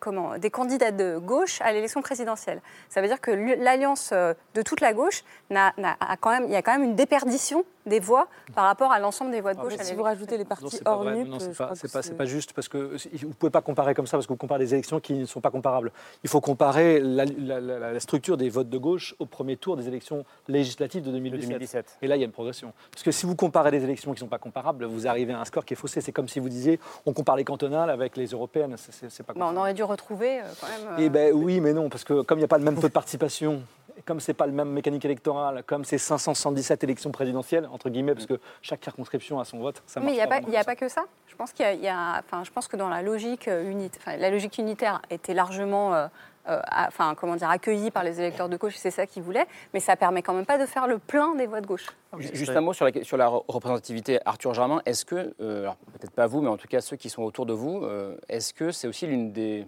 comment, des candidats de gauche à l'élection présidentielle. Ça veut dire que l'alliance euh, de toute la gauche, a, quand même, il y a quand même une déperdition des voix par rapport à l'ensemble des voix de gauche. si vous rajoutez les partis hors NUP, non, c'est pas, pas, pas, juste parce que vous ne pouvez pas comparer comme ça parce que vous comparez des élections qui ne sont pas comparables. Il faut comparer la, la, structure des votes de gauche au premier tour des élections législatives de 2017. Et là, il y a une progression. Parce que si vous comparez des élections qui ne sont pas comparables, vous arrivez à un score qui est faussé. C'est comme si vous disiez, on compare les cantons avec les européennes. C'est pas bah, on aurait dû retrouver euh, quand même. Eh ben, oui, mais non, parce que comme il n'y a pas le même taux de participation, comme c'est pas le même mécanique électorale, comme c'est 577 élections présidentielles, entre guillemets, parce que chaque circonscription a son vote, ça Mais il n'y a, pas, a pas que ça. Je pense, qu'il y a, enfin, je pense que dans la logique, euh, unitaire, la logique unitaire était largement euh, euh, enfin, comment dire, accueilli par les électeurs de gauche, c'est ça qu'ils voulaient, mais ça permet quand même pas de faire le plein des voix de gauche. Juste un mot sur la, sur la représentativité. Arthur Germain, est-ce que, euh, alors peut-être pas vous, mais en tout cas ceux qui sont autour de vous, euh, est-ce que c'est aussi l'une des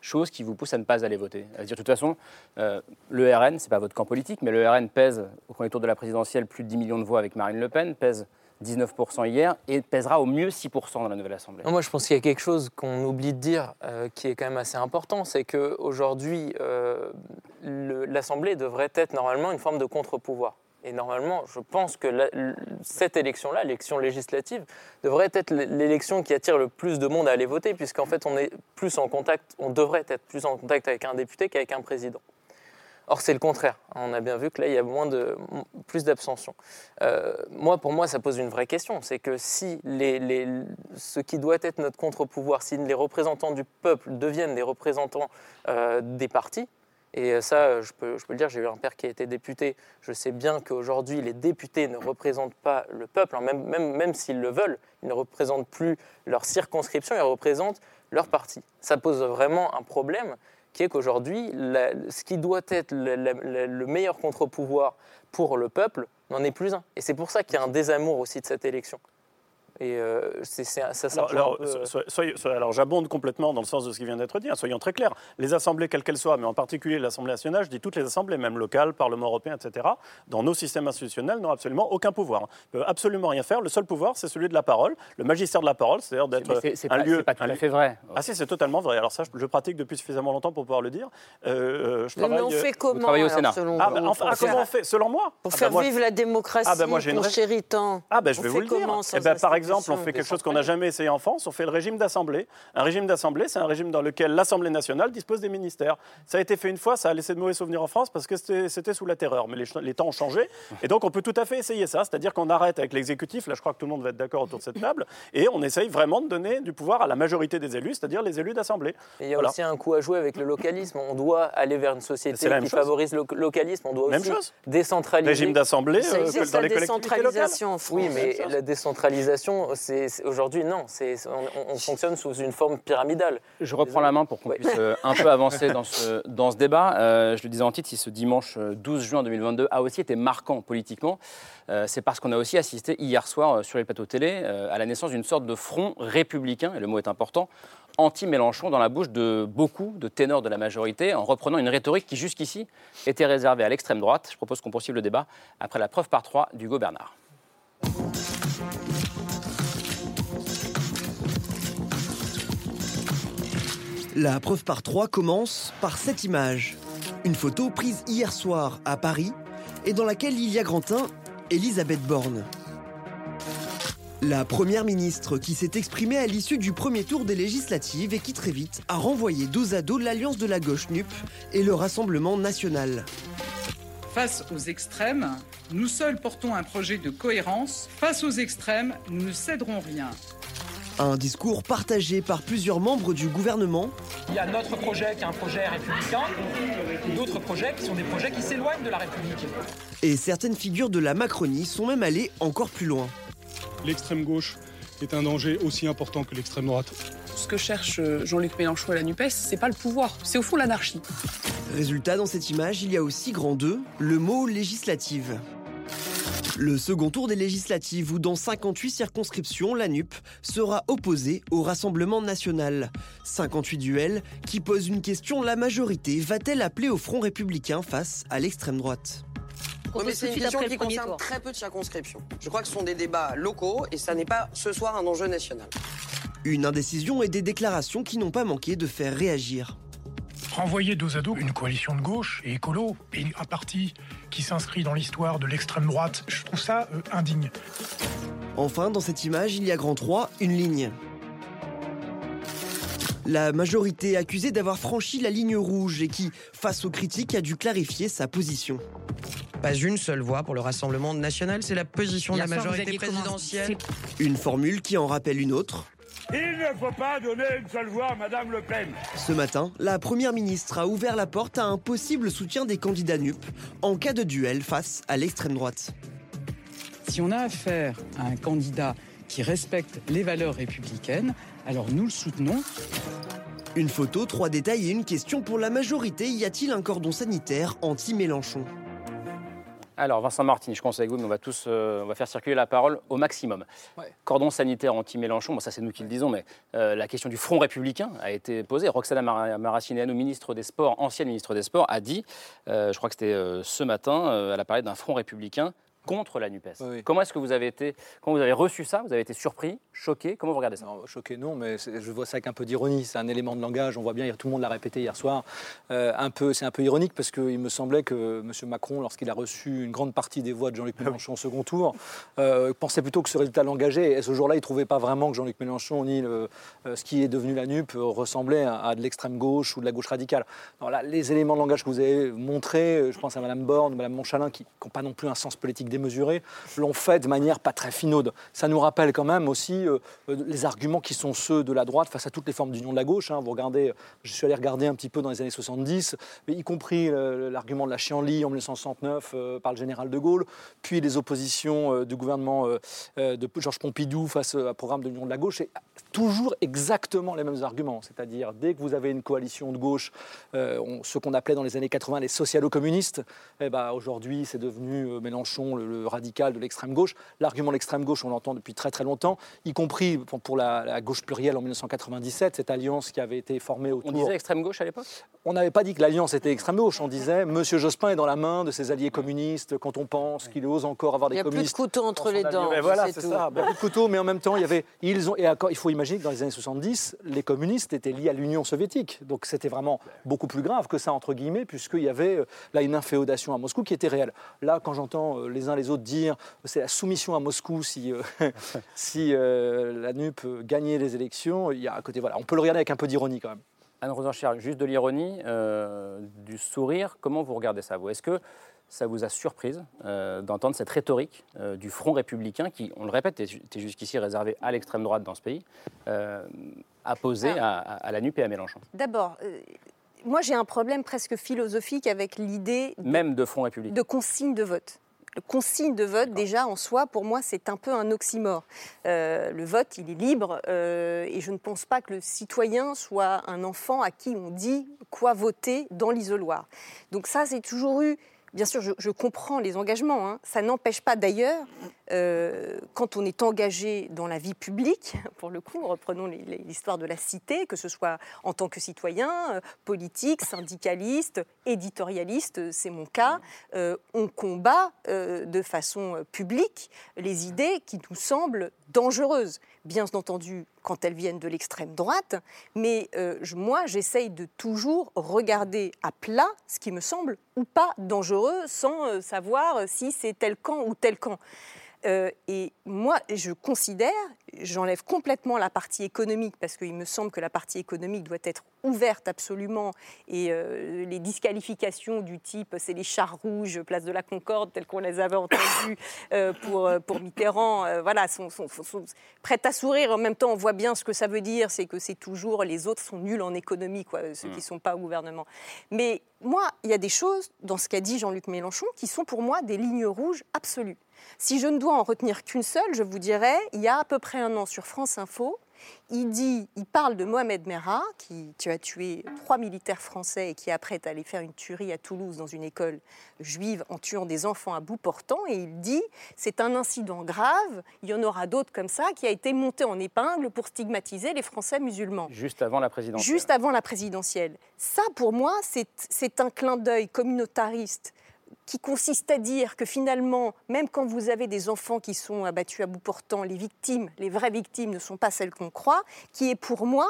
choses qui vous poussent à ne pas aller voter À dire, de toute façon, le RN, c'est pas votre camp politique, mais le RN pèse au premier tour de la présidentielle plus de 10 millions de voix avec Marine Le Pen, pèse 19% hier et pèsera au mieux 6% dans la nouvelle Assemblée. moi, je pense qu'il y a quelque chose qu'on oublie de dire euh, qui est quand même assez important, c'est qu'aujourd'hui, euh, l'Assemblée devrait être normalement une forme de contre-pouvoir. Et normalement, je pense que cette élection-là, l'élection législative, devrait être l'élection qui attire le plus de monde à aller voter, puisqu'en fait, on est plus en contact, on devrait être plus en contact avec un député qu'avec un président. Or, c'est le contraire. On a bien vu que là, il y a moins plus d'abstention. Euh, moi, pour moi, ça pose une vraie question. C'est que si ce qui doit être notre contre-pouvoir, si les représentants du peuple deviennent des représentants euh, des partis, et ça, je peux, je peux le dire, j'ai eu un père qui a été député. Je sais bien qu'aujourd'hui, les députés ne représentent pas le peuple, hein, même s'ils le veulent. Ils ne représentent plus leur circonscription, ils représentent leur parti. Ça pose vraiment un problème qui est qu'aujourd'hui, ce qui doit être le, meilleur contre-pouvoir pour le peuple n'en est plus un. Et c'est pour ça qu'il y a un désamour aussi de cette élection. Et euh, c'est, ça, ça alors, euh, alors, j'abonde complètement dans le sens de ce qui vient d'être dit. Hein, soyons très clairs. Les assemblées, quelles qu'elles soient, mais en particulier l'Assemblée nationale, je dis toutes les assemblées, même locales, Parlement européen, etc., dans nos systèmes institutionnels, n'ont absolument aucun pouvoir. Ils ne peuvent absolument rien faire. Le seul pouvoir, c'est celui de la parole, le magistère de la parole, c'est-à-dire d'être un lieu. C'est pas tout à fait vrai. Ah si, c'est totalement vrai. Alors ça, je, pratique depuis suffisamment longtemps pour pouvoir le dire. Euh, je travaille, mais on fait comment au Sénat. selon ah, ben, ah, comment on fait Selon moi? Pour ah, faire ben, vivre la démocratie, ah, ben, moi, ton chéri Ah ben je vais vous le dire. Eh ben, par exemple, on fait quelque chose qu'on n'a jamais essayé en France, on fait le régime d'assemblée. Un régime d'assemblée, c'est un régime dans lequel l'Assemblée nationale dispose des ministères. Ça a été fait une fois, ça a laissé de mauvais souvenirs en France parce que c'était sous la terreur. Mais les, temps ont changé. Et donc, on peut tout à fait essayer ça. C'est-à-dire qu'on arrête avec l'exécutif, là, je crois que tout le monde va être d'accord autour de cette table, et on essaye vraiment de donner du pouvoir à la majorité des élus, c'est-à-dire les élus d'assemblée. Il y a aussi un coup à jouer avec le localisme. On doit aller vers une société qui favorise le localisme. On doit même aussi chose. décentraliser. Régime d'assemblée euh, dans les collectivités locales. Oui, mais la décentralisation, aujourd'hui, non on, fonctionne sous une forme pyramidale. Je reprends la main pour qu'on puisse euh, un peu avancer dans ce, dans ce débat. Euh, je le disais en titre, si ce dimanche 12 euh, juin 2022 a aussi été marquant politiquement, c'est parce qu'on a aussi assisté hier soir sur les plateaux télé à la naissance d'une sorte de front républicain, et le mot est important, anti-Mélenchon dans la bouche de beaucoup de ténors de la majorité en reprenant une rhétorique qui jusqu'ici était réservée à l'extrême droite. Je propose qu'on poursuive le débat après la preuve par trois d'Hugo Bernard. La preuve par trois commence par cette image. Une photo prise hier soir à Paris et dans laquelle il y a Grantin, Elisabeth Borne. La première ministre qui s'est exprimée à l'issue du premier tour des législatives et qui très vite a renvoyé dos à dos l'alliance de la gauche NUP et le Rassemblement national. Face aux extrêmes, nous seuls portons un projet de cohérence. Face aux extrêmes, nous ne céderons rien. Un discours partagé par plusieurs membres du gouvernement. Il y a notre projet qui est un projet républicain, d'autres projets qui sont des projets qui s'éloignent de la République. Et certaines figures de la Macronie sont même allées encore plus loin. L'extrême gauche est un danger aussi important que l'extrême droite. Ce que cherche euh, Jean-Luc Mélenchon et la NUPES, c'est pas le pouvoir, c'est au fond l'anarchie. Résultat, dans cette image, il y a aussi grand 2, le mot législative. Le second tour des législatives où dans 58 circonscriptions, la NUP sera opposée au Rassemblement national. 58 duels qui posent une question, la majorité va-t-elle appeler au Front républicain face à l'extrême droite? Oui, mais c'est une question qui concerne très peu de circonscriptions. Je crois que ce sont des débats locaux et ça n'est pas ce soir un enjeu national. Une indécision et des déclarations qui n'ont pas manqué de faire réagir. Renvoyer dos à dos une coalition de gauche et écolo et un parti qui s'inscrit dans l'histoire de l'extrême droite, je trouve ça euh, indigne. Enfin, dans cette image, il y a grand 3, une ligne. La majorité accusée d'avoir franchi la ligne rouge et qui, face aux critiques, a dû clarifier sa position. Pas une seule voix pour le Rassemblement national, c'est la position de la majorité présidentielle. Une formule qui en rappelle une autre. Il ne faut pas donner une seule voix à Madame Le Pen. Ce matin, la Première ministre a ouvert la porte à un possible soutien des candidats NUP en cas de duel face à l'extrême droite. Si on a affaire à un candidat qui respecte les valeurs républicaines, alors nous le soutenons. Une photo, trois détails et une question pour la majorité. Y a-t-il un cordon sanitaire anti-Mélenchon? Alors, Vincent Martin, je conseille avec vous, mais on va tous euh, on va faire circuler la parole au maximum. Cordon sanitaire anti-Mélenchon, bon, ça c'est nous qui le disons, mais euh, la question du front républicain a été posée. Roxana Mar Maracineanu, ministre des Sports, ancienne ministre des Sports, a dit, euh, je crois que c'était ce matin, elle a parlé d'un front républicain contre la NUPES. Comment est-ce que vous avez été, comment vous avez reçu ça Vous avez été surpris, choqué Comment vous regardez ça? Choqué, non, mais je vois ça avec un peu d'ironie. C'est un élément de langage. On voit bien, tout le monde l'a répété hier soir. Euh, un peu, c'est un peu ironique parce qu'il me semblait que M. Macron, lorsqu'il a reçu une grande partie des voix de Jean-Luc Mélenchon au second tour, euh, pensait plutôt que ce résultat l'engageait. Et ce jour-là, il ne trouvait pas vraiment que Jean-Luc Mélenchon ni le, euh, ce qui est devenu la NUP ressemblait à, de l'extrême gauche ou de la gauche radicale. là, les éléments de langage que vous avez montrés, je pense à Mme Borne, Mme Monchalin, qui n'ont pas non plus un sens politique démesuré, l'ont fait de manière pas très finaude. Ça nous rappelle quand même aussi euh, euh, les arguments qui sont ceux de la droite face à toutes les formes d'union de la gauche. Hein. Vous regardez, je suis allé regarder un petit peu dans les années 70, mais y compris euh, l'argument de la chienlit en 1969 par le général de Gaulle, puis les oppositions du gouvernement de Georges Pompidou face au programme de l'union de la gauche. C'est toujours exactement les mêmes arguments. C'est-à-dire, dès que vous avez une coalition de gauche, ce qu'on appelait dans les années 80 les socialo-communistes, eh ben, aujourd'hui c'est devenu Mélenchon, le, radical de l'extrême gauche. L'argument de l'extrême gauche, on l'entend depuis très très longtemps, y compris pour la, gauche plurielle en 1997, cette alliance qui avait été formée autour. On disait extrême gauche à l'époque? On n'avait pas dit que l'alliance était extrême gauche. On disait Monsieur Jospin est dans la main de ses alliés communistes. Quand on pense qu'il ose encore avoir des communistes. Il y a plus de couteau entre les dents. Mais voilà, c'est ça. plus de couteau, mais en même temps, il y avait. Ils ont, et il faut imaginer que dans les années 70, les communistes étaient liés à l'Union soviétique. Donc c'était vraiment beaucoup plus grave que ça, entre guillemets, puisqu'il y avait euh, là une inféodation à Moscou qui était réelle. Là, quand j'entends euh, les uns les autres dire c'est la soumission à Moscou si, euh, si euh, la NUP gagnait les élections. Il y a à côté, voilà, on peut le regarder avec un peu d'ironie quand même. Anne Rosencher, juste de l'ironie, euh, du sourire, comment vous regardez ça vous? Est-ce que ça vous a surprise d'entendre cette rhétorique du Front républicain qui, on le répète, était jusqu'ici réservé à l'extrême droite dans ce pays, apposé à, à, la NUP et à Mélenchon? D'abord, moi j'ai un problème presque philosophique avec l'idée... Même de Front républicain. De consigne de vote consigne de vote, déjà en soi, pour moi, c'est un peu un oxymore. Euh, le vote, il est libre euh, et je ne pense pas que le citoyen soit un enfant à qui on dit quoi voter dans l'isoloir. Donc ça, c'est toujours eu bien sûr, je, comprends les engagements. Hein. Ça n'empêche pas d'ailleurs, euh, quand on est engagé dans la vie publique, pour le coup, reprenons l'histoire de la cité, que ce soit en tant que citoyen, euh, politique, syndicaliste, éditorialiste, c'est mon cas, euh, on combat de façon publique les idées qui nous semblent dangereuses bien entendu quand elles viennent de l'extrême droite, mais euh, moi j'essaye de toujours regarder à plat ce qui me semble ou pas dangereux sans euh, savoir si c'est tel camp ou tel camp. Euh, et moi, je considère, j'enlève complètement la partie économique parce qu'il me semble que la partie économique doit être ouverte absolument et euh, les disqualifications du type c'est les chars rouges, place de la Concorde, telles qu'on les avait entendues euh, pour, pour Mitterrand, voilà, sont, sont, prêtes à sourire. En même temps, on voit bien ce que ça veut dire, c'est que c'est toujours les autres sont nuls en économie, quoi, ceux qui ne mmh. sont pas au gouvernement. Mais moi, il y a des choses dans ce qu'a dit Jean-Luc Mélenchon qui sont pour moi des lignes rouges absolues. Si je ne dois en retenir qu'une seule, je vous dirais, il y a à peu près un an sur France Info, il dit, il parle de Mohamed Merah, qui, a tué trois militaires français et qui après est allé faire une tuerie à Toulouse dans une école juive en tuant des enfants à bout portant. Et il dit, c'est un incident grave, il y en aura d'autres comme ça, qui a été monté en épingle pour stigmatiser les Français musulmans. Juste avant la présidentielle. Juste avant la présidentielle. Ça, pour moi, c'est un clin d'œil communautariste qui consiste à dire que finalement, même quand vous avez des enfants qui sont abattus à bout portant, les victimes, les vraies victimes ne sont pas celles qu'on croit, qui est pour moi,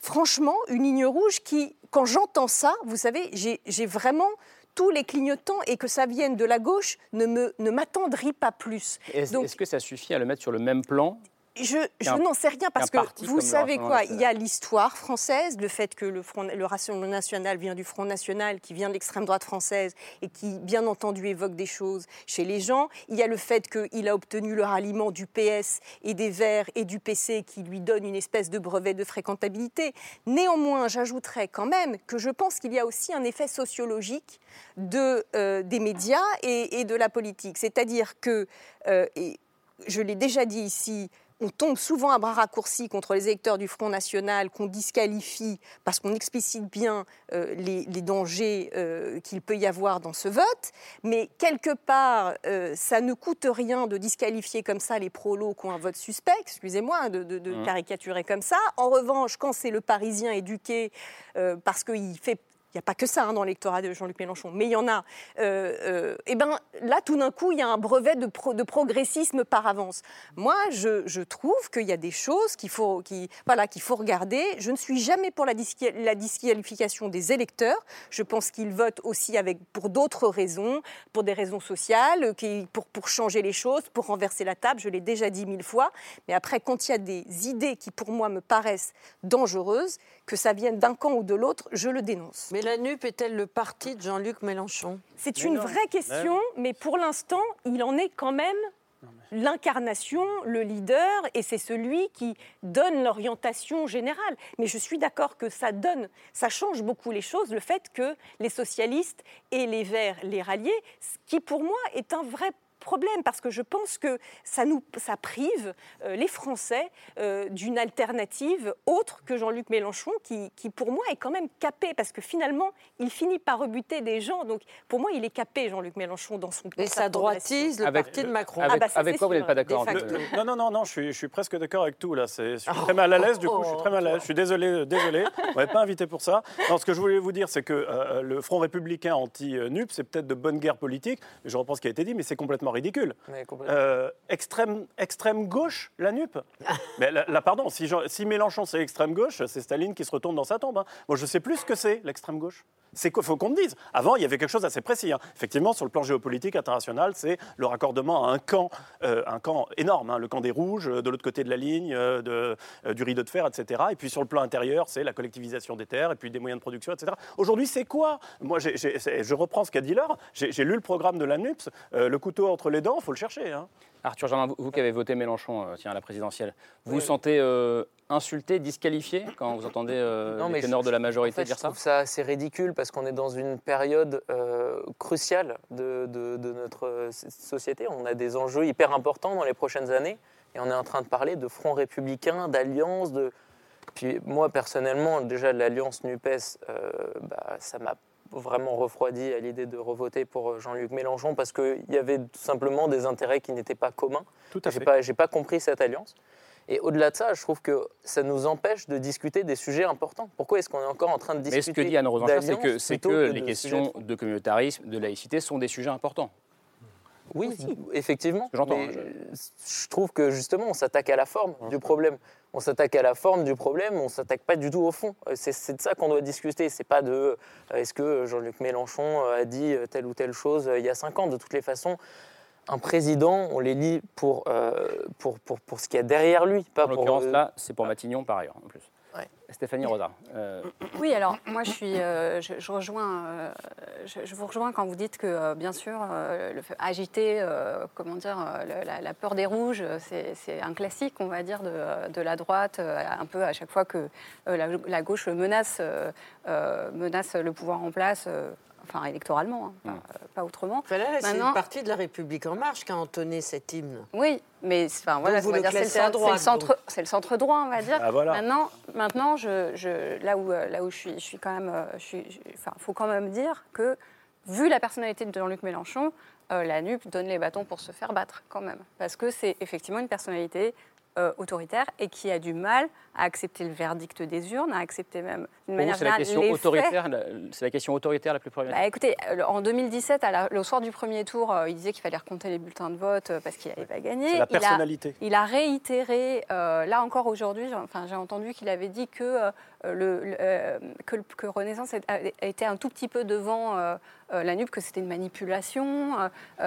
franchement, une ligne rouge qui, quand j'entends ça, vous savez, j'ai vraiment tous les clignotants et que ça vienne de la gauche ne m'attendrit ne pas plus. Est-ce que ça suffit à le mettre sur le même plan je, n'en sais rien parce que vous savez quoi, il y a l'histoire française, le fait que le, Front, le Rassemblement national vient du Front national, qui vient de l'extrême droite française et qui, bien entendu, évoque des choses chez les gens. Il y a le fait qu'il a obtenu le ralliement du PS et des Verts et du PC qui lui donne une espèce de brevet de fréquentabilité. Néanmoins, j'ajouterais quand même que je pense qu'il y a aussi un effet sociologique de, euh, des médias et, de la politique. C'est-à-dire que, euh, et je l'ai déjà dit ici, on tombe souvent à bras raccourcis contre les électeurs du Front National, qu'on disqualifie parce qu'on explicite bien euh, les, dangers euh, qu'il peut y avoir dans ce vote. Mais quelque part, euh, ça ne coûte rien de disqualifier comme ça les prolos qui ont un vote suspect, excusez-moi hein, de, mmh. caricaturer comme ça. En revanche, quand c'est le Parisien éduqué parce qu'il fait il n'y a pas que ça hein, dans l'électorat de Jean-Luc Mélenchon, mais il y en a. Euh, euh, et ben là, tout d'un coup, il y a un brevet de, progressisme par avance. Moi, je, trouve qu'il y a des choses qu'il faut, qui, qu'il faut regarder. Je ne suis jamais pour la, la disqualification des électeurs. Je pense qu'ils votent aussi avec, pour d'autres raisons, pour des raisons sociales, qui, pour, pour changer les choses, pour renverser la table. Je l'ai déjà dit mille fois. Mais après, quand il y a des idées qui, pour moi, me paraissent dangereuses, que ça vienne d'un camp ou de l'autre, je le dénonce. Mais la NUP est-elle le parti de Jean-Luc Mélenchon? C'est une vraie question, mais pour l'instant, il en est quand même l'incarnation, le leader, et c'est celui qui donne l'orientation générale. Mais je suis d'accord que ça donne, ça change beaucoup les choses, le fait que les socialistes et les Verts les ralliaient, ce qui pour moi est un vrai problème parce que je pense que ça, nous, ça prive euh, les Français euh, d'une alternative autre que Jean-Luc Mélenchon qui, qui, pour moi, est quand même capé parce que finalement, il finit par rebuter des gens. Donc, pour moi, il est capé, Jean-Luc Mélenchon, dans son Et ça droitise le parti de Macron. Avec, ah bah, avec quoi vous n'êtes pas d'accord Non, non, non, non, je suis, je suis presque d'accord avec tout là. Je suis très mal à l'aise, du coup, je suis très mal à l'aise. Je suis désolé, désolé. On m'avait pas invité pour ça. Non, ce que je voulais vous dire, c'est que euh, le Front républicain anti-NUP, c'est peut-être de bonne guerre politique. Je reprends ce qui a été dit, mais c'est complètement ridicule. Euh, extrême, extrême gauche, la NUP. Mais là, pardon, si, si Mélenchon c'est extrême gauche, c'est Staline qui se retourne dans sa tombe. Hein. Moi, je sais plus ce que c'est l'extrême gauche. C'est qu'il faut qu'on me dise. Avant, il y avait quelque chose d'assez précis. Hein. Effectivement, sur le plan géopolitique international, c'est le raccordement à un camp, euh, un camp énorme, hein. le camp des rouges, de l'autre côté de la ligne, euh, de, du rideau de fer, etc. Et puis sur le plan intérieur, c'est la collectivisation des terres et puis des moyens de production, etc. Aujourd'hui, c'est quoi? Moi, je reprends ce qu'a dit Laure. J'ai lu le programme de la NUPS, le couteau entre les dents, il faut le chercher. Hein. Arthur Germain, vous, qui avez voté Mélenchon euh, tiens, à la présidentielle, vous vous sentez euh, insulté, disqualifié quand vous entendez euh, non, les ténors de la majorité dire ça Je trouve ça assez ridicule parce qu'on est dans une période cruciale de, notre société. On a des enjeux hyper importants dans les prochaines années et on est en train de parler de front républicain, d'alliance, de... Puis moi personnellement, déjà l'alliance NUPES, bah, ça m'a vraiment refroidi à l'idée de revoter pour Jean-Luc Mélenchon parce qu'il y avait tout simplement des intérêts qui n'étaient pas communs. Tout à J'ai fait. pas, j'ai pas compris cette alliance. Et au-delà de ça, je trouve que ça nous empêche de discuter des sujets importants. Pourquoi est-ce qu'on est encore en train de Mais discuter ce que dit Anne Rosencher, c'est que, c'est les de questions de communautarisme, de laïcité sont des sujets importants. Oui, effectivement. j'entends, mais hein, je trouve que justement, on s'attaque à la forme du problème. On s'attaque à la forme du problème, on s'attaque pas du tout au fond. Euh, C'est c'est de ça qu'on doit discuter. C'est pas de euh, est-ce que Jean-Luc Mélenchon euh, a dit telle ou telle chose il y a cinq ans. De toutes les façons, un président, on les lit pour, euh, pour, pour, pour ce qu'il y a derrière lui, pas En pour. l'occurrence, euh, là, c'est pour Matignon par ailleurs, en plus. Stéphanie Rosa. euh, Oui, alors moi je suis, euh, je, je rejoins, euh, je, je vous rejoins quand vous dites que euh, bien sûr euh, le fait- agiter, euh, comment dire, euh, le- la, la peur des rouges, c'est un classique, on va dire, de, de la droite, euh, un peu à chaque fois que euh, la, la gauche menace, menace le pouvoir en place. Enfin, électoralement, hein, pas, pas autrement. Là, c'est Maintenant- une partie de la République En Marche qui a entonné cet hymne. Oui, mais c'est- enfin, voilà, le c'est centre- c'est le centre, donc. c'est le centre droit, on va dire. Ah, voilà. Maintenant, maintenant, je, je- là où, euh, là où je suis, je suis quand même, euh, je suis, enfin, faut quand même dire que vu la personnalité de Jean-Luc Mélenchon, euh, la NUP donne les bâtons pour se faire battre quand même, parce que c'est effectivement une personnalité. euh, autoritaire et qui a du mal à accepter le verdict des urnes, à accepter même d'une manière vous, c'est la question les autoritaire, c'est la question autoritaire la plus problématique. Bah, écoutez, euh, en 2017, à la- le soir du premier tour, euh, il disait qu'il fallait recompter les bulletins de vote euh, parce qu'il n'avait pas gagné. C'est la Il a- personnalité. Il a, réitéré, euh, là encore aujourd'hui, j'ai- enfin, j'ai entendu qu'il avait dit que, euh, le, le- euh, que, Renaissance été un tout petit peu devant euh, euh, la NUP, que c'était une manipulation.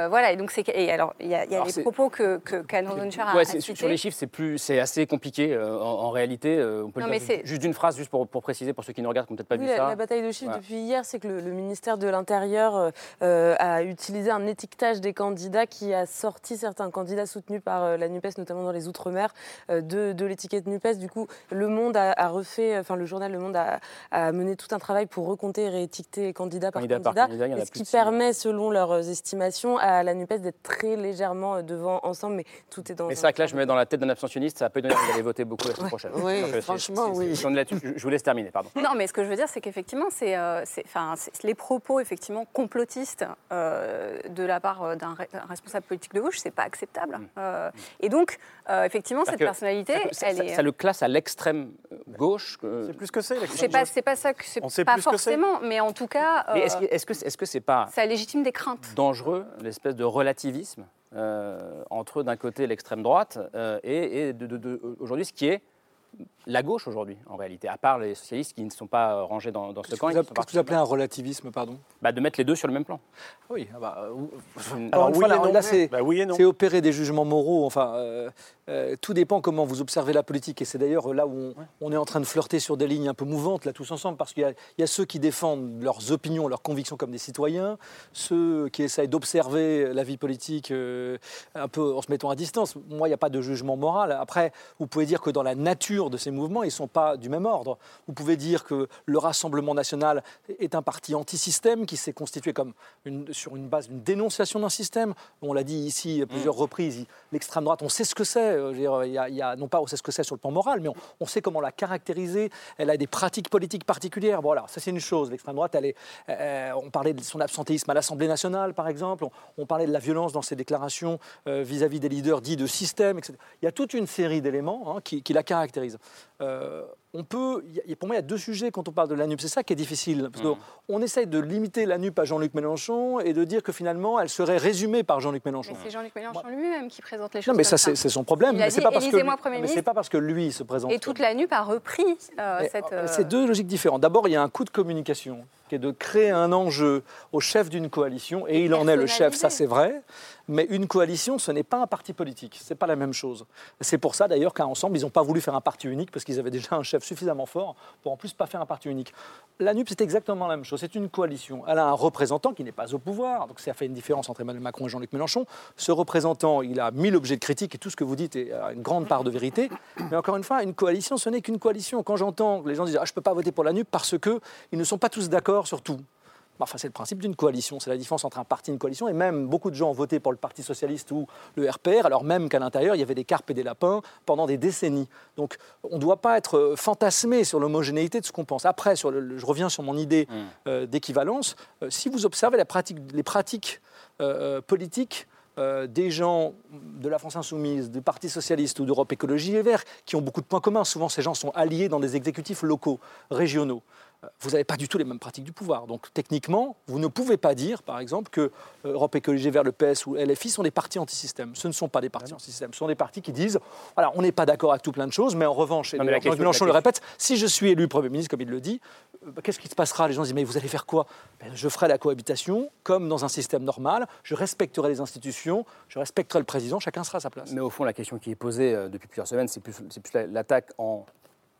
voilà, et donc c'est. Et alors, il y a, y a Alors, les propos que, que a, Ouais, a sur les chiffres, c'est plus, c'est assez compliqué euh, en, en réalité. Euh, on peut Non, le dire juste d'une phrase, juste pour, pour préciser pour ceux qui nous regardent, qui n'ont peut-être pas Oui, vu la, ça. la bataille de chiffres depuis hier, c'est que le, le ministère de l'Intérieur euh, euh, a utilisé un étiquetage des candidats qui a sorti certains candidats soutenus par euh, la NUPES, notamment dans les Outre-mer, euh, de, de l'étiquette NUPES. Du coup, Le Monde a, a refait, enfin le journal Le Monde a, a mené tout un travail pour recompter et réétiqueter candidat par Candidat par et ce qui permet, selon leurs estimations, à la NUPES d'être très légèrement devant ensemble, mais tout est dans Mais c'est vrai que là, je me mets dans la tête d'un abstentionniste, ça peut donner envie d'aller voter beaucoup la semaine prochaine. Oui, franchement, oui. c'est- on est là-dessus. Je vous laisse terminer, pardon. Non, mais ce que je veux dire, c'est qu'effectivement, c'est, euh, les propos effectivement complotistes euh, de la part euh, d'un re- un responsable politique de gauche, c'est pas acceptable. Euh, et donc, euh, effectivement, cette personnalité, ça- ça, elle est. ça le classe à l'extrême euh, gauche. C'est plus que c'est, c'est pas, c'est pas ça que c'est pas forcément, mais en tout cas, Mais euh, est-ce que est-ce que est-ce que c'est pas ça légitime des craintes. dangereux, l'espèce de relativisme euh, entre d'un côté l'extrême droite euh, et, et de, de- de- aujourd'hui ce qui est la gauche aujourd'hui en réalité, à part les socialistes qui ne sont pas rangés dans, dans ce camp. que et vous qui appelez- qu'est-ce que vous appelez un relativisme, pardon? Bah, De mettre les deux sur le même plan. Oui, ah bah, euh, Alors, Alors, une oui fois, là, non. là, c'est Bah oui et non. c'est opérer des jugements moraux. Enfin, euh, euh, tout dépend comment vous observez la politique. Et c'est d'ailleurs là où on, on est en train de flirter sur des lignes un peu mouvantes, là, tous ensemble, parce qu'il y, a- il y a ceux qui défendent leurs opinions, leurs convictions comme des citoyens, ceux qui essayent d'observer la vie politique euh, un peu en se mettant à distance. Moi, il n'y a pas de jugement moral. Après, vous pouvez dire que dans la nature de ces mouvements, ils ne sont pas du même ordre. Vous pouvez dire que le Rassemblement national est un parti anti-système qui s'est constitué comme une- sur une base d'une dénonciation d'un système. On l'a dit ici à plusieurs reprises, il- l'extrême droite, on sait ce que c'est. Euh, y a, non pas on sait ce que c'est sur le plan moral, mais on, sait comment la caractériser. Elle a des pratiques politiques particulières. Voilà, ça c'est une chose. L'extrême droite, euh, on parlait de son absentéisme à l'Assemblée nationale, par exemple. On, parlait de la violence dans ses déclarations euh, vis-à-vis des leaders dits de système, etc. Il y a toute une série d'éléments hein, qui, la caractérisent. On peut, pour moi, il y a deux sujets quand on parle de la NUP. C'est ça qui est difficile. Parce qu'on essaye de limiter la NUP à Jean-Luc Mélenchon et de dire que finalement, elle serait résumée par Jean-Luc Mélenchon. Mais c'est Jean-Luc Mélenchon lui-même qui présente les choses. Non, mais ça, c'est son problème. Il mais c'est pas parce que élisez-moi Premier mais ministre. c'est pas parce que lui se présente. Et toute la NUP a repris euh, cette. euh, euh, C'est deux logiques différentes. D'abord, il y a un coup de communication qui est de créer un enjeu au chef d'une coalition, et, il en est le chef, ça c'est vrai. Mais une coalition, ce n'est pas un parti politique, c'est pas la même chose. C'est pour ça d'ailleurs qu'à Ensemble, ils n'ont pas voulu faire un parti unique parce qu'ils avaient déjà un chef suffisamment fort pour en plus pas faire un parti unique. La NUP, c'est exactement la même chose. C'est une coalition. Elle a un représentant qui n'est pas au pouvoir, donc ça fait une différence entre Emmanuel Macron et Jean-Luc Mélenchon. Ce représentant, il a mille objets de critique et tout ce que vous dites est à une grande part de vérité. Mais encore une fois, une coalition, ce n'est qu'une coalition. Quand j'entends les gens disent ah, je ne peux pas voter pour la NUP parce qu'ils ne sont pas tous d'accord sur tout. Enfin, c'est le principe d'une coalition. C'est la différence entre un parti et une coalition. Et même beaucoup de gens ont voté pour le Parti socialiste ou le RPR, alors même qu'à l'intérieur, il y avait des carpes et des lapins pendant des décennies. Donc, on ne doit pas être euh, fantasmé sur l'homogénéité de ce qu'on pense. Après, sur le- je reviens sur mon idée euh, d'équivalence. Euh, si vous observez la pratique- les pratiques euh, politiques euh, des gens de la France Insoumise, du Parti Socialiste ou d'Europe Écologie Les Verts, qui ont beaucoup de points communs. Souvent, ces gens sont alliés dans des exécutifs locaux, régionaux. Vous n'avez pas du tout les mêmes pratiques du pouvoir. Donc, techniquement, vous ne pouvez pas dire, par exemple, que euh, Europe Écologie Les Verts, le PS ou LFI sont des partis anti-système. Ce ne sont pas des partis anti-système. Ce sont des partis qui disent voilà, on n'est pas d'accord avec tout plein de choses, mais en revanche, et Non, mais la Jean-Luc question- Mélenchon la le répète, si je suis élu Premier ministre, comme il le dit, euh, bah, qu'est-ce qui se passera? Les gens disent mais vous allez faire quoi? Ben, Je ferai la cohabitation comme dans un système normal. Je respecterai les institutions, je respecterai le président. Chacun sera à sa place. Mais au fond, la question qui est posée euh, depuis plusieurs semaines, c'est plus, plus la- l'attaque en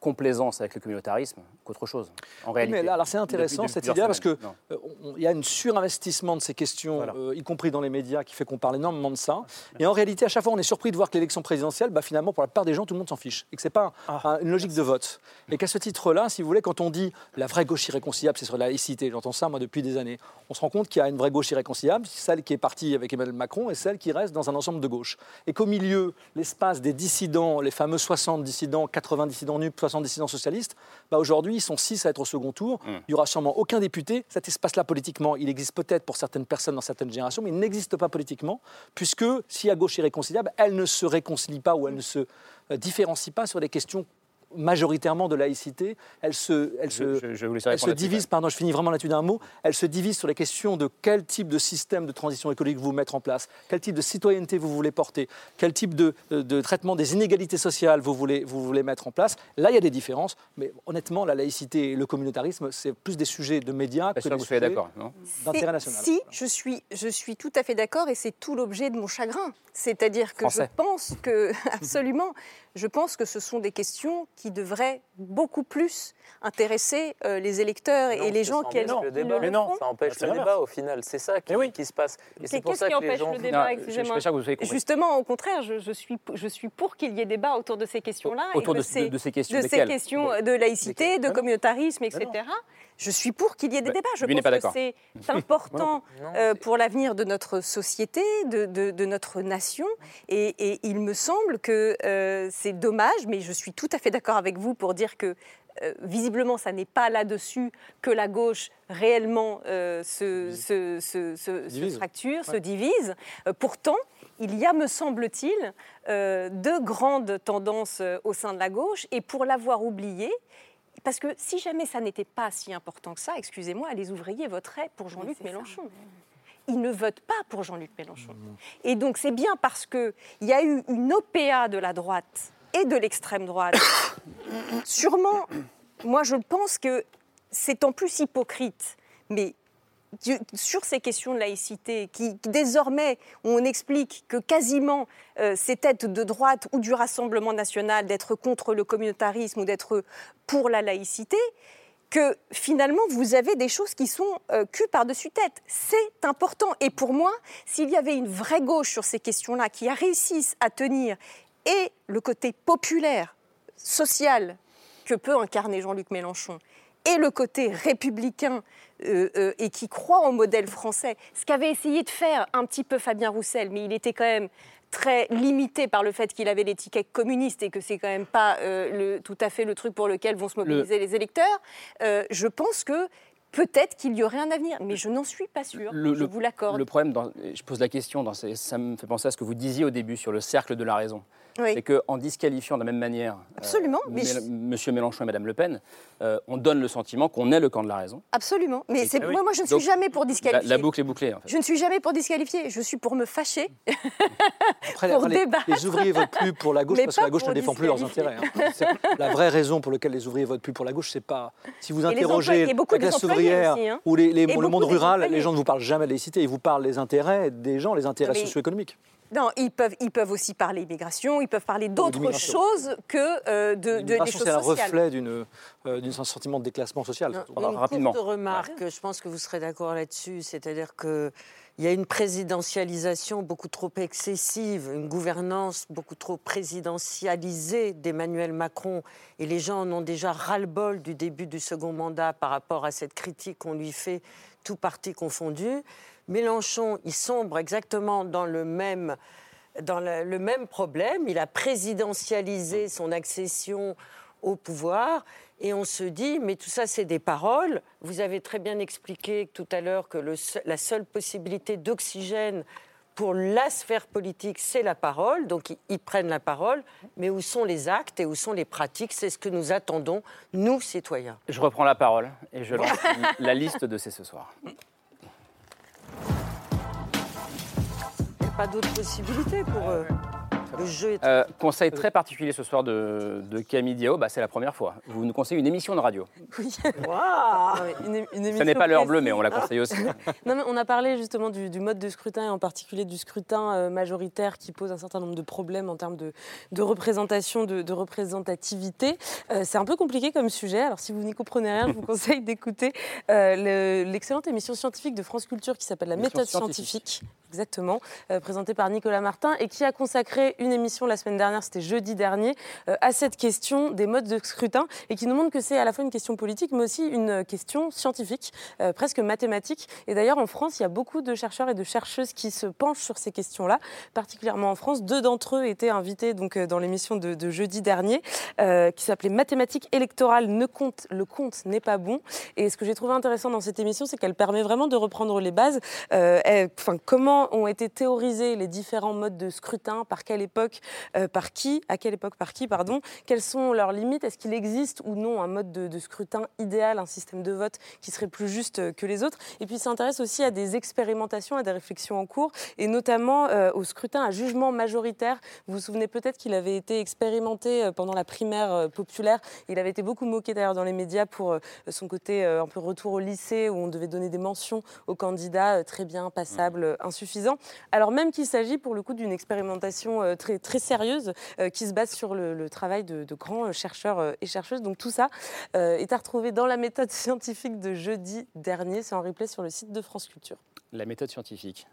complaisance avec le communautarisme qu'autre chose, en réalité. mais là, alors c'est intéressant Depuis- depuis cette idée parce semaines. euh, y a une surinvestissement de ces questions, euh, y compris dans les médias, qui fait qu'on parle énormément de ça. Et en réalité, à chaque fois, on est surpris de voir que l'élection présidentielle, bah, finalement, pour la plupart des gens, tout le monde s'en fiche et que c'est pas Ah. un- une logique de vote. Et qu'à ce titre-là, si vous voulez, quand on dit la vraie gauche irréconciliable, c'est sur la laïcité. J'entends ça moi depuis des années. On se rend compte qu'il y a une vraie gauche irréconciliable, celle qui est partie avec Emmanuel Macron et celle qui reste dans un ensemble de gauche. Et qu'au milieu, l'espace des dissidents, les fameux 60 dissidents, 80 dissidents NUP, 60 dissidents socialistes, bah aujourd'hui, ils sont 6 à être au second tour. Il n'y aura sûrement aucun député. Cet espace-là, politiquement, il existe peut-être pour certaines personnes dans certaines générations, mais il n'existe pas politiquement, puisque si à gauche est réconciliable, elle ne se réconcilie pas ou elle ne se euh, différencie pas sur les questions majoritairement de laïcité, elle se, elle Je- se, je- je vous laisserai elle se divise, pardon, je finis vraiment là-dessus d'un mot, elle se divise sur les questions de quel type de système de transition écologique vous voulez mettre en place, quel type de citoyenneté vous voulez porter, quel type de, de- de traitement des inégalités sociales vous voulez, vous voulez mettre en place. Là, il y a des différences, mais honnêtement, la laïcité et le communautarisme, c'est plus des sujets de médias que des que vous soyez sujets d'accord, d'intérêt national. Si, je suis, je suis tout à fait d'accord et c'est tout l'objet de mon chagrin. C'est-à-dire que Français. je pense que, absolument, je pense que ce sont des questions qui devraient beaucoup plus intéresser euh, les électeurs et les gens qui, empêche le débat. le font. Ça empêche C'est le débat au final. C'est ça qui, qui se passe. Et c'est pour Qu'est-ce ça qui que les empêche gens. le débat Non, je- je que vous. Justement, au contraire, je, je suis, je suis pour qu'il y ait débat autour de ces questions-là. Autour de- de- ces- de ces questions de ces questions De- de laïcité, de communautarisme, etc. Je suis pour qu'il y ait des Bah, débats. Je pense pas que c'est important euh, pour l'avenir de notre société, de, de- de notre nation. Et, et il me semble que euh, c'est dommage, mais je suis tout à fait d'accord avec vous pour dire que euh, visiblement, ça n'est pas là-dessus que la gauche réellement euh, se, se- se- se- se Divise. fracture, se divise. Euh, pourtant, il y a, me semble-t-il, euh, de grandes tendances euh, au sein de la gauche. Et pour l'avoir oublié, parce que si jamais ça n'était pas si important que ça, excusez-moi, les ouvriers voteraient pour Jean-Luc Mélenchon. Ils ne votent pas pour Jean-Luc Mélenchon. Et donc c'est bien parce qu'il y a eu une OPA de la droite et de l'extrême droite. Sûrement, moi je pense que c'est en plus hypocrite, mais sur ces questions de laïcité, qui désormais, on explique que quasiment euh, ces têtes de droite ou du Rassemblement national d'être contre le communautarisme ou d'être pour la laïcité, que finalement vous avez des choses qui sont euh, cul par-dessus tête. C'est important. Et pour moi, s'il y avait une vraie gauche sur ces questions-là qui réussisse à tenir et le côté populaire, social que peut incarner Jean-Luc Mélenchon et le côté républicain euh, euh, et qui croit au modèle français, ce qu'avait essayé de faire un petit peu Fabien Roussel, mais il était quand même très limité par le fait qu'il avait l'étiquette communiste et que c'est quand même pas euh, le- tout à fait le truc pour lequel vont se mobiliser les électeurs, je pense que peut-être qu'il y aurait un avenir, mais je n'en suis pas sûre, je vous l'accorde. Le problème, dans- je pose la question, dans ces- ça me fait penser à ce que vous disiez au début sur le cercle de la raison. Oui. C'est qu'en disqualifiant de la même manière euh, Absolument, mais Mél- je- Monsieur Mélenchon et Madame Le Pen, euh, on donne le sentiment qu'on est le camp de la raison. Absolument. Mais Et- c'est- Ah oui. moi, moi, je ne suis Donc, jamais pour disqualifier. la boucle est bouclée, en fait. Je ne suis jamais pour disqualifier, je suis pour me fâcher. Après, pour les, débattre. les ouvriers votent plus pour la gauche Mais parce que la gauche ne défend plus leurs intérêts. hein. C'est La vraie raison pour laquelle les ouvriers votent plus pour la gauche, c'est pas. Si vous interrogez la classe ouvrière aussi, hein. ou les- les- Et le monde rural, les gens ne vous parlent jamais de laïcité, ils vous parlent des intérêts des gens, les intérêts Mais- socio-économiques. Non, ils peuvent, ils peuvent aussi parler immigration, ils peuvent parler d'autres choses que euh, de, de des choses c'est un reflet d'une, euh, d'un sentiment de déclassement social. Une courte remarque, je pense que vous serez d'accord là-dessus, c'est-à-dire que il y a une présidentialisation beaucoup trop excessive, une gouvernance beaucoup trop présidentialisée d'Emmanuel Macron. Et les gens en ont déjà ras-le-bol du début du second mandat par rapport à cette critique qu'on lui fait, tout parti confondu. Mélenchon, il sombre exactement dans le même, dans le, même problème. Il a présidentialisé son accession au pouvoir. Et on se dit, mais tout ça, c'est des paroles. Vous avez très bien expliqué tout à l'heure que le, la seule possibilité d'oxygène pour la sphère politique, c'est la parole. Donc, ils, ils, prennent la parole. Mais où sont les actes et où sont les pratiques? C'est ce que nous attendons, nous, citoyens. Je reprends la parole et je lance la liste de ces ce soir. Pas d'autre possibilité pour eux. Le jeu est... Euh, conseil très particulier ce soir de, de Camille Diao, bah, c'est la première fois. Vous nous conseillez une émission de radio. Oui. Wow. Une, une Ce n'est pas l'heure bleue, mais on la conseille aussi. non, mais on a parlé justement du, du, mode de scrutin et en particulier du scrutin euh, majoritaire qui pose un certain nombre de problèmes en termes de, de représentation, de, de représentativité. Euh, c'est un peu compliqué comme sujet. Alors si vous n'y comprenez rien, je vous conseille d'écouter euh, l'excellente émission scientifique de France Culture qui s'appelle La méthode scientifique. scientifique. Exactement, euh, présentée par Nicolas Martin et qui a consacré une émission la semaine dernière, c'était jeudi dernier, euh, à cette question des modes de scrutin et qui nous montre que c'est à la fois une question politique mais aussi une question scientifique, euh, presque mathématique. Et d'ailleurs en France, il y a beaucoup de chercheurs et de chercheuses qui se penchent sur ces questions-là, particulièrement en France. Deux d'entre eux étaient invités donc dans l'émission de, jeudi dernier, euh, qui s'appelait Mathématiques électorales, ne compte, le compte n'est pas bon. Et ce que j'ai trouvé intéressant dans cette émission, c'est qu'elle permet vraiment de reprendre les bases. Comment ont été théorisés les différents modes de scrutin, par quelle époque, euh, par qui, à quelle époque, par qui, pardon, quelles sont leurs limites, est-ce qu'il existe ou non un mode de, de, scrutin idéal, un système de vote qui serait plus juste que les autres? Et puis s'intéresse aussi à des expérimentations, à des réflexions en cours, et notamment euh, au scrutin à jugement majoritaire. Vous vous souvenez peut-être qu'il avait été expérimenté pendant la primaire euh, populaire. Il avait été beaucoup moqué d'ailleurs dans les médias pour euh, son côté un peu retour au lycée où on devait donner des mentions aux candidats très bien, passables, insuffisants. Alors même qu'il s'agit pour le coup d'une expérimentation euh, très, très sérieuse euh, qui se base sur le, le travail de, de, grands chercheurs et chercheuses. Donc tout ça euh, est à retrouver dans la méthode scientifique de jeudi dernier. C'est en replay sur le site de France Culture. La méthode scientifique.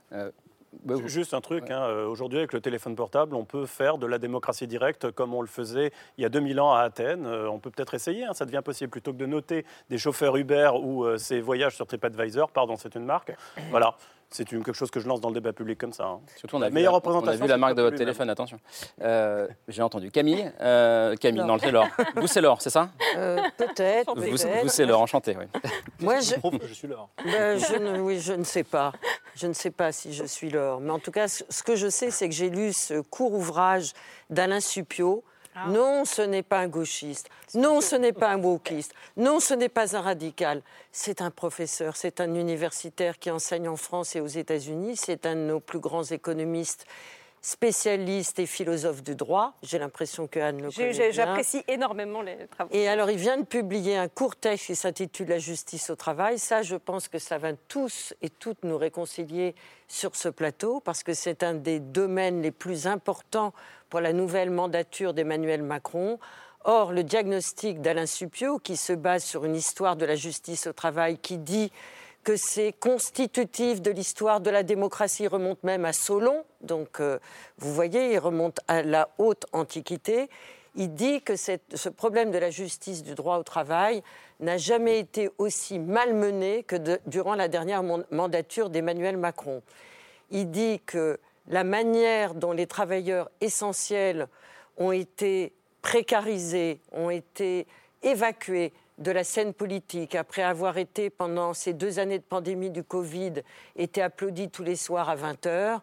Bah, Juste un truc, ouais. hein, aujourd'hui avec le téléphone portable, on peut faire de la démocratie directe comme on le faisait il y a 2000 ans à Athènes. Euh, on peut peut-être essayer, hein, ça devient possible. Plutôt que de noter des chauffeurs Uber ou euh, ces voyages sur TripAdvisor, pardon, c'est une marque. Voilà. C'est quelque chose que je lance dans le débat public comme ça. Hein. Surtout, on a, meilleure la, on représentation, a vu la marque de votre téléphone, attention. Euh, J'ai entendu. Camille, euh, Camille, non, c'est l'or. Vous, c'est l'or, c'est ça? Euh, Peut-être. Vous, vous c'est l'or, enchanté. Oui. Moi, je, je suis l'or. Ben, je ne, oui, je ne sais pas. Je ne sais pas si je suis l'or. Mais en tout cas, ce que je sais, c'est que j'ai lu ce court ouvrage d'Alain Suppiot. Ah. Non, ce n'est pas un gauchiste. Non, ce n'est pas un wokiste. Non, ce n'est pas un radical. C'est un professeur, c'est un universitaire qui enseigne en France et aux États-Unis. C'est un de nos plus grands économistes spécialiste et philosophe du droit. J'ai l'impression que Anne le connaît. J'apprécie énormément les travaux. Et alors, il vient de publier un court texte qui s'intitule La justice au travail. Ça, je pense que ça va tous et toutes nous réconcilier sur ce plateau parce que c'est un des domaines les plus importants pour la nouvelle mandature d'Emmanuel Macron. Or, le diagnostic d'Alain Suppiot, qui se base sur une histoire de la justice au travail, qui dit que c'est constitutif de l'histoire de la démocratie, remonte même à Solon, donc euh, vous voyez, il remonte à la haute antiquité. Il dit que ce problème de la justice du droit au travail n'a jamais été aussi malmené que durant la dernière mandature d'Emmanuel Macron. Il dit que la manière dont les travailleurs essentiels ont été précarisés, ont été évacués, de la scène politique, après avoir été pendant ces deux années de pandémie du Covid, été applaudis tous les soirs à 20h,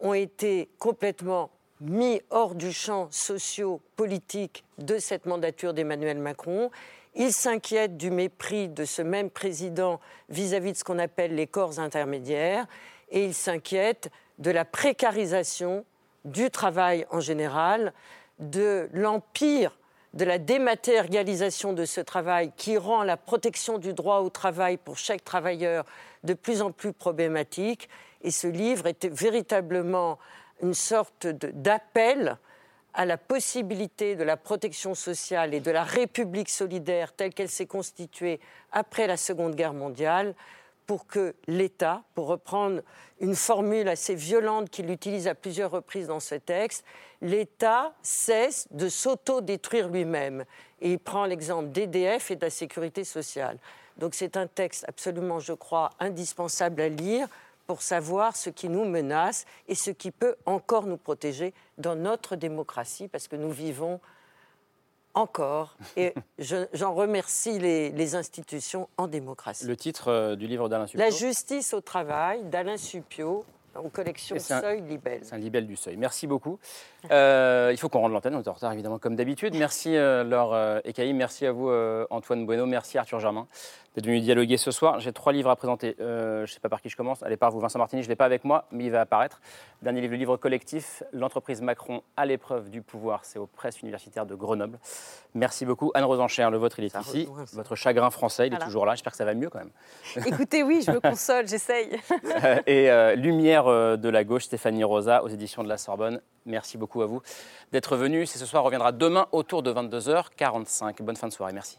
ont été complètement mis hors du champ socio-politique de cette mandature d'Emmanuel Macron. Il s'inquiète du mépris de ce même président vis-à-vis -vis de ce qu'on appelle les corps intermédiaires et il s'inquiète de la précarisation du travail en général, de l'empire de la dématérialisation de ce travail qui rend la protection du droit au travail pour chaque travailleur de plus en plus problématique. Et ce livre était véritablement une sorte d'appel à la possibilité de la protection sociale et de la République solidaire telle qu'elle s'est constituée après la Seconde Guerre mondiale pour que l'État, pour reprendre une formule assez violente qu'il utilise à plusieurs reprises dans ce texte, l'État cesse de s'auto-détruire lui-même. Et il prend l'exemple d'EDF et de la sécurité sociale. Donc c'est un texte absolument, je crois, indispensable à lire pour savoir ce qui nous menace et ce qui peut encore nous protéger dans notre démocratie, parce que nous vivons encore, et j'en remercie les, les, institutions en démocratie. Le titre euh, du livre d'Alain Supio La justice au travail d'Alain Supio, aux collections Seuil Libelle. C'est un libelle du Seuil. Merci beaucoup. Euh, il faut qu'on rende l'antenne, on est en retard évidemment comme d'habitude. Merci euh, Laure euh, Ekaï, merci à vous euh, Antoine Bueno, merci Arthur Germain d'être venu dialoguer ce soir. J'ai trois livres à présenter. je ne sais pas par qui je commence. Allez, par vous, Vincent Martini, je ne l'ai pas avec moi, mais il va apparaître. Dernier livre, le livre collectif, L'entreprise Macron à l'épreuve du pouvoir. C'est aux presses universitaires de Grenoble. Merci beaucoup. Anne Rosencher, le vôtre, il est ici. Votre chagrin français, il est toujours là. J'espère que ça va mieux quand même. Écoutez, oui, je me console, j'essaye. Et Lumière de la gauche, Stéphanie Rosa, aux éditions de la Sorbonne. Merci beaucoup à vous d'être venu. C'est ce soir reviendra demain autour de 22h45. Bonne fin de soirée. Merci.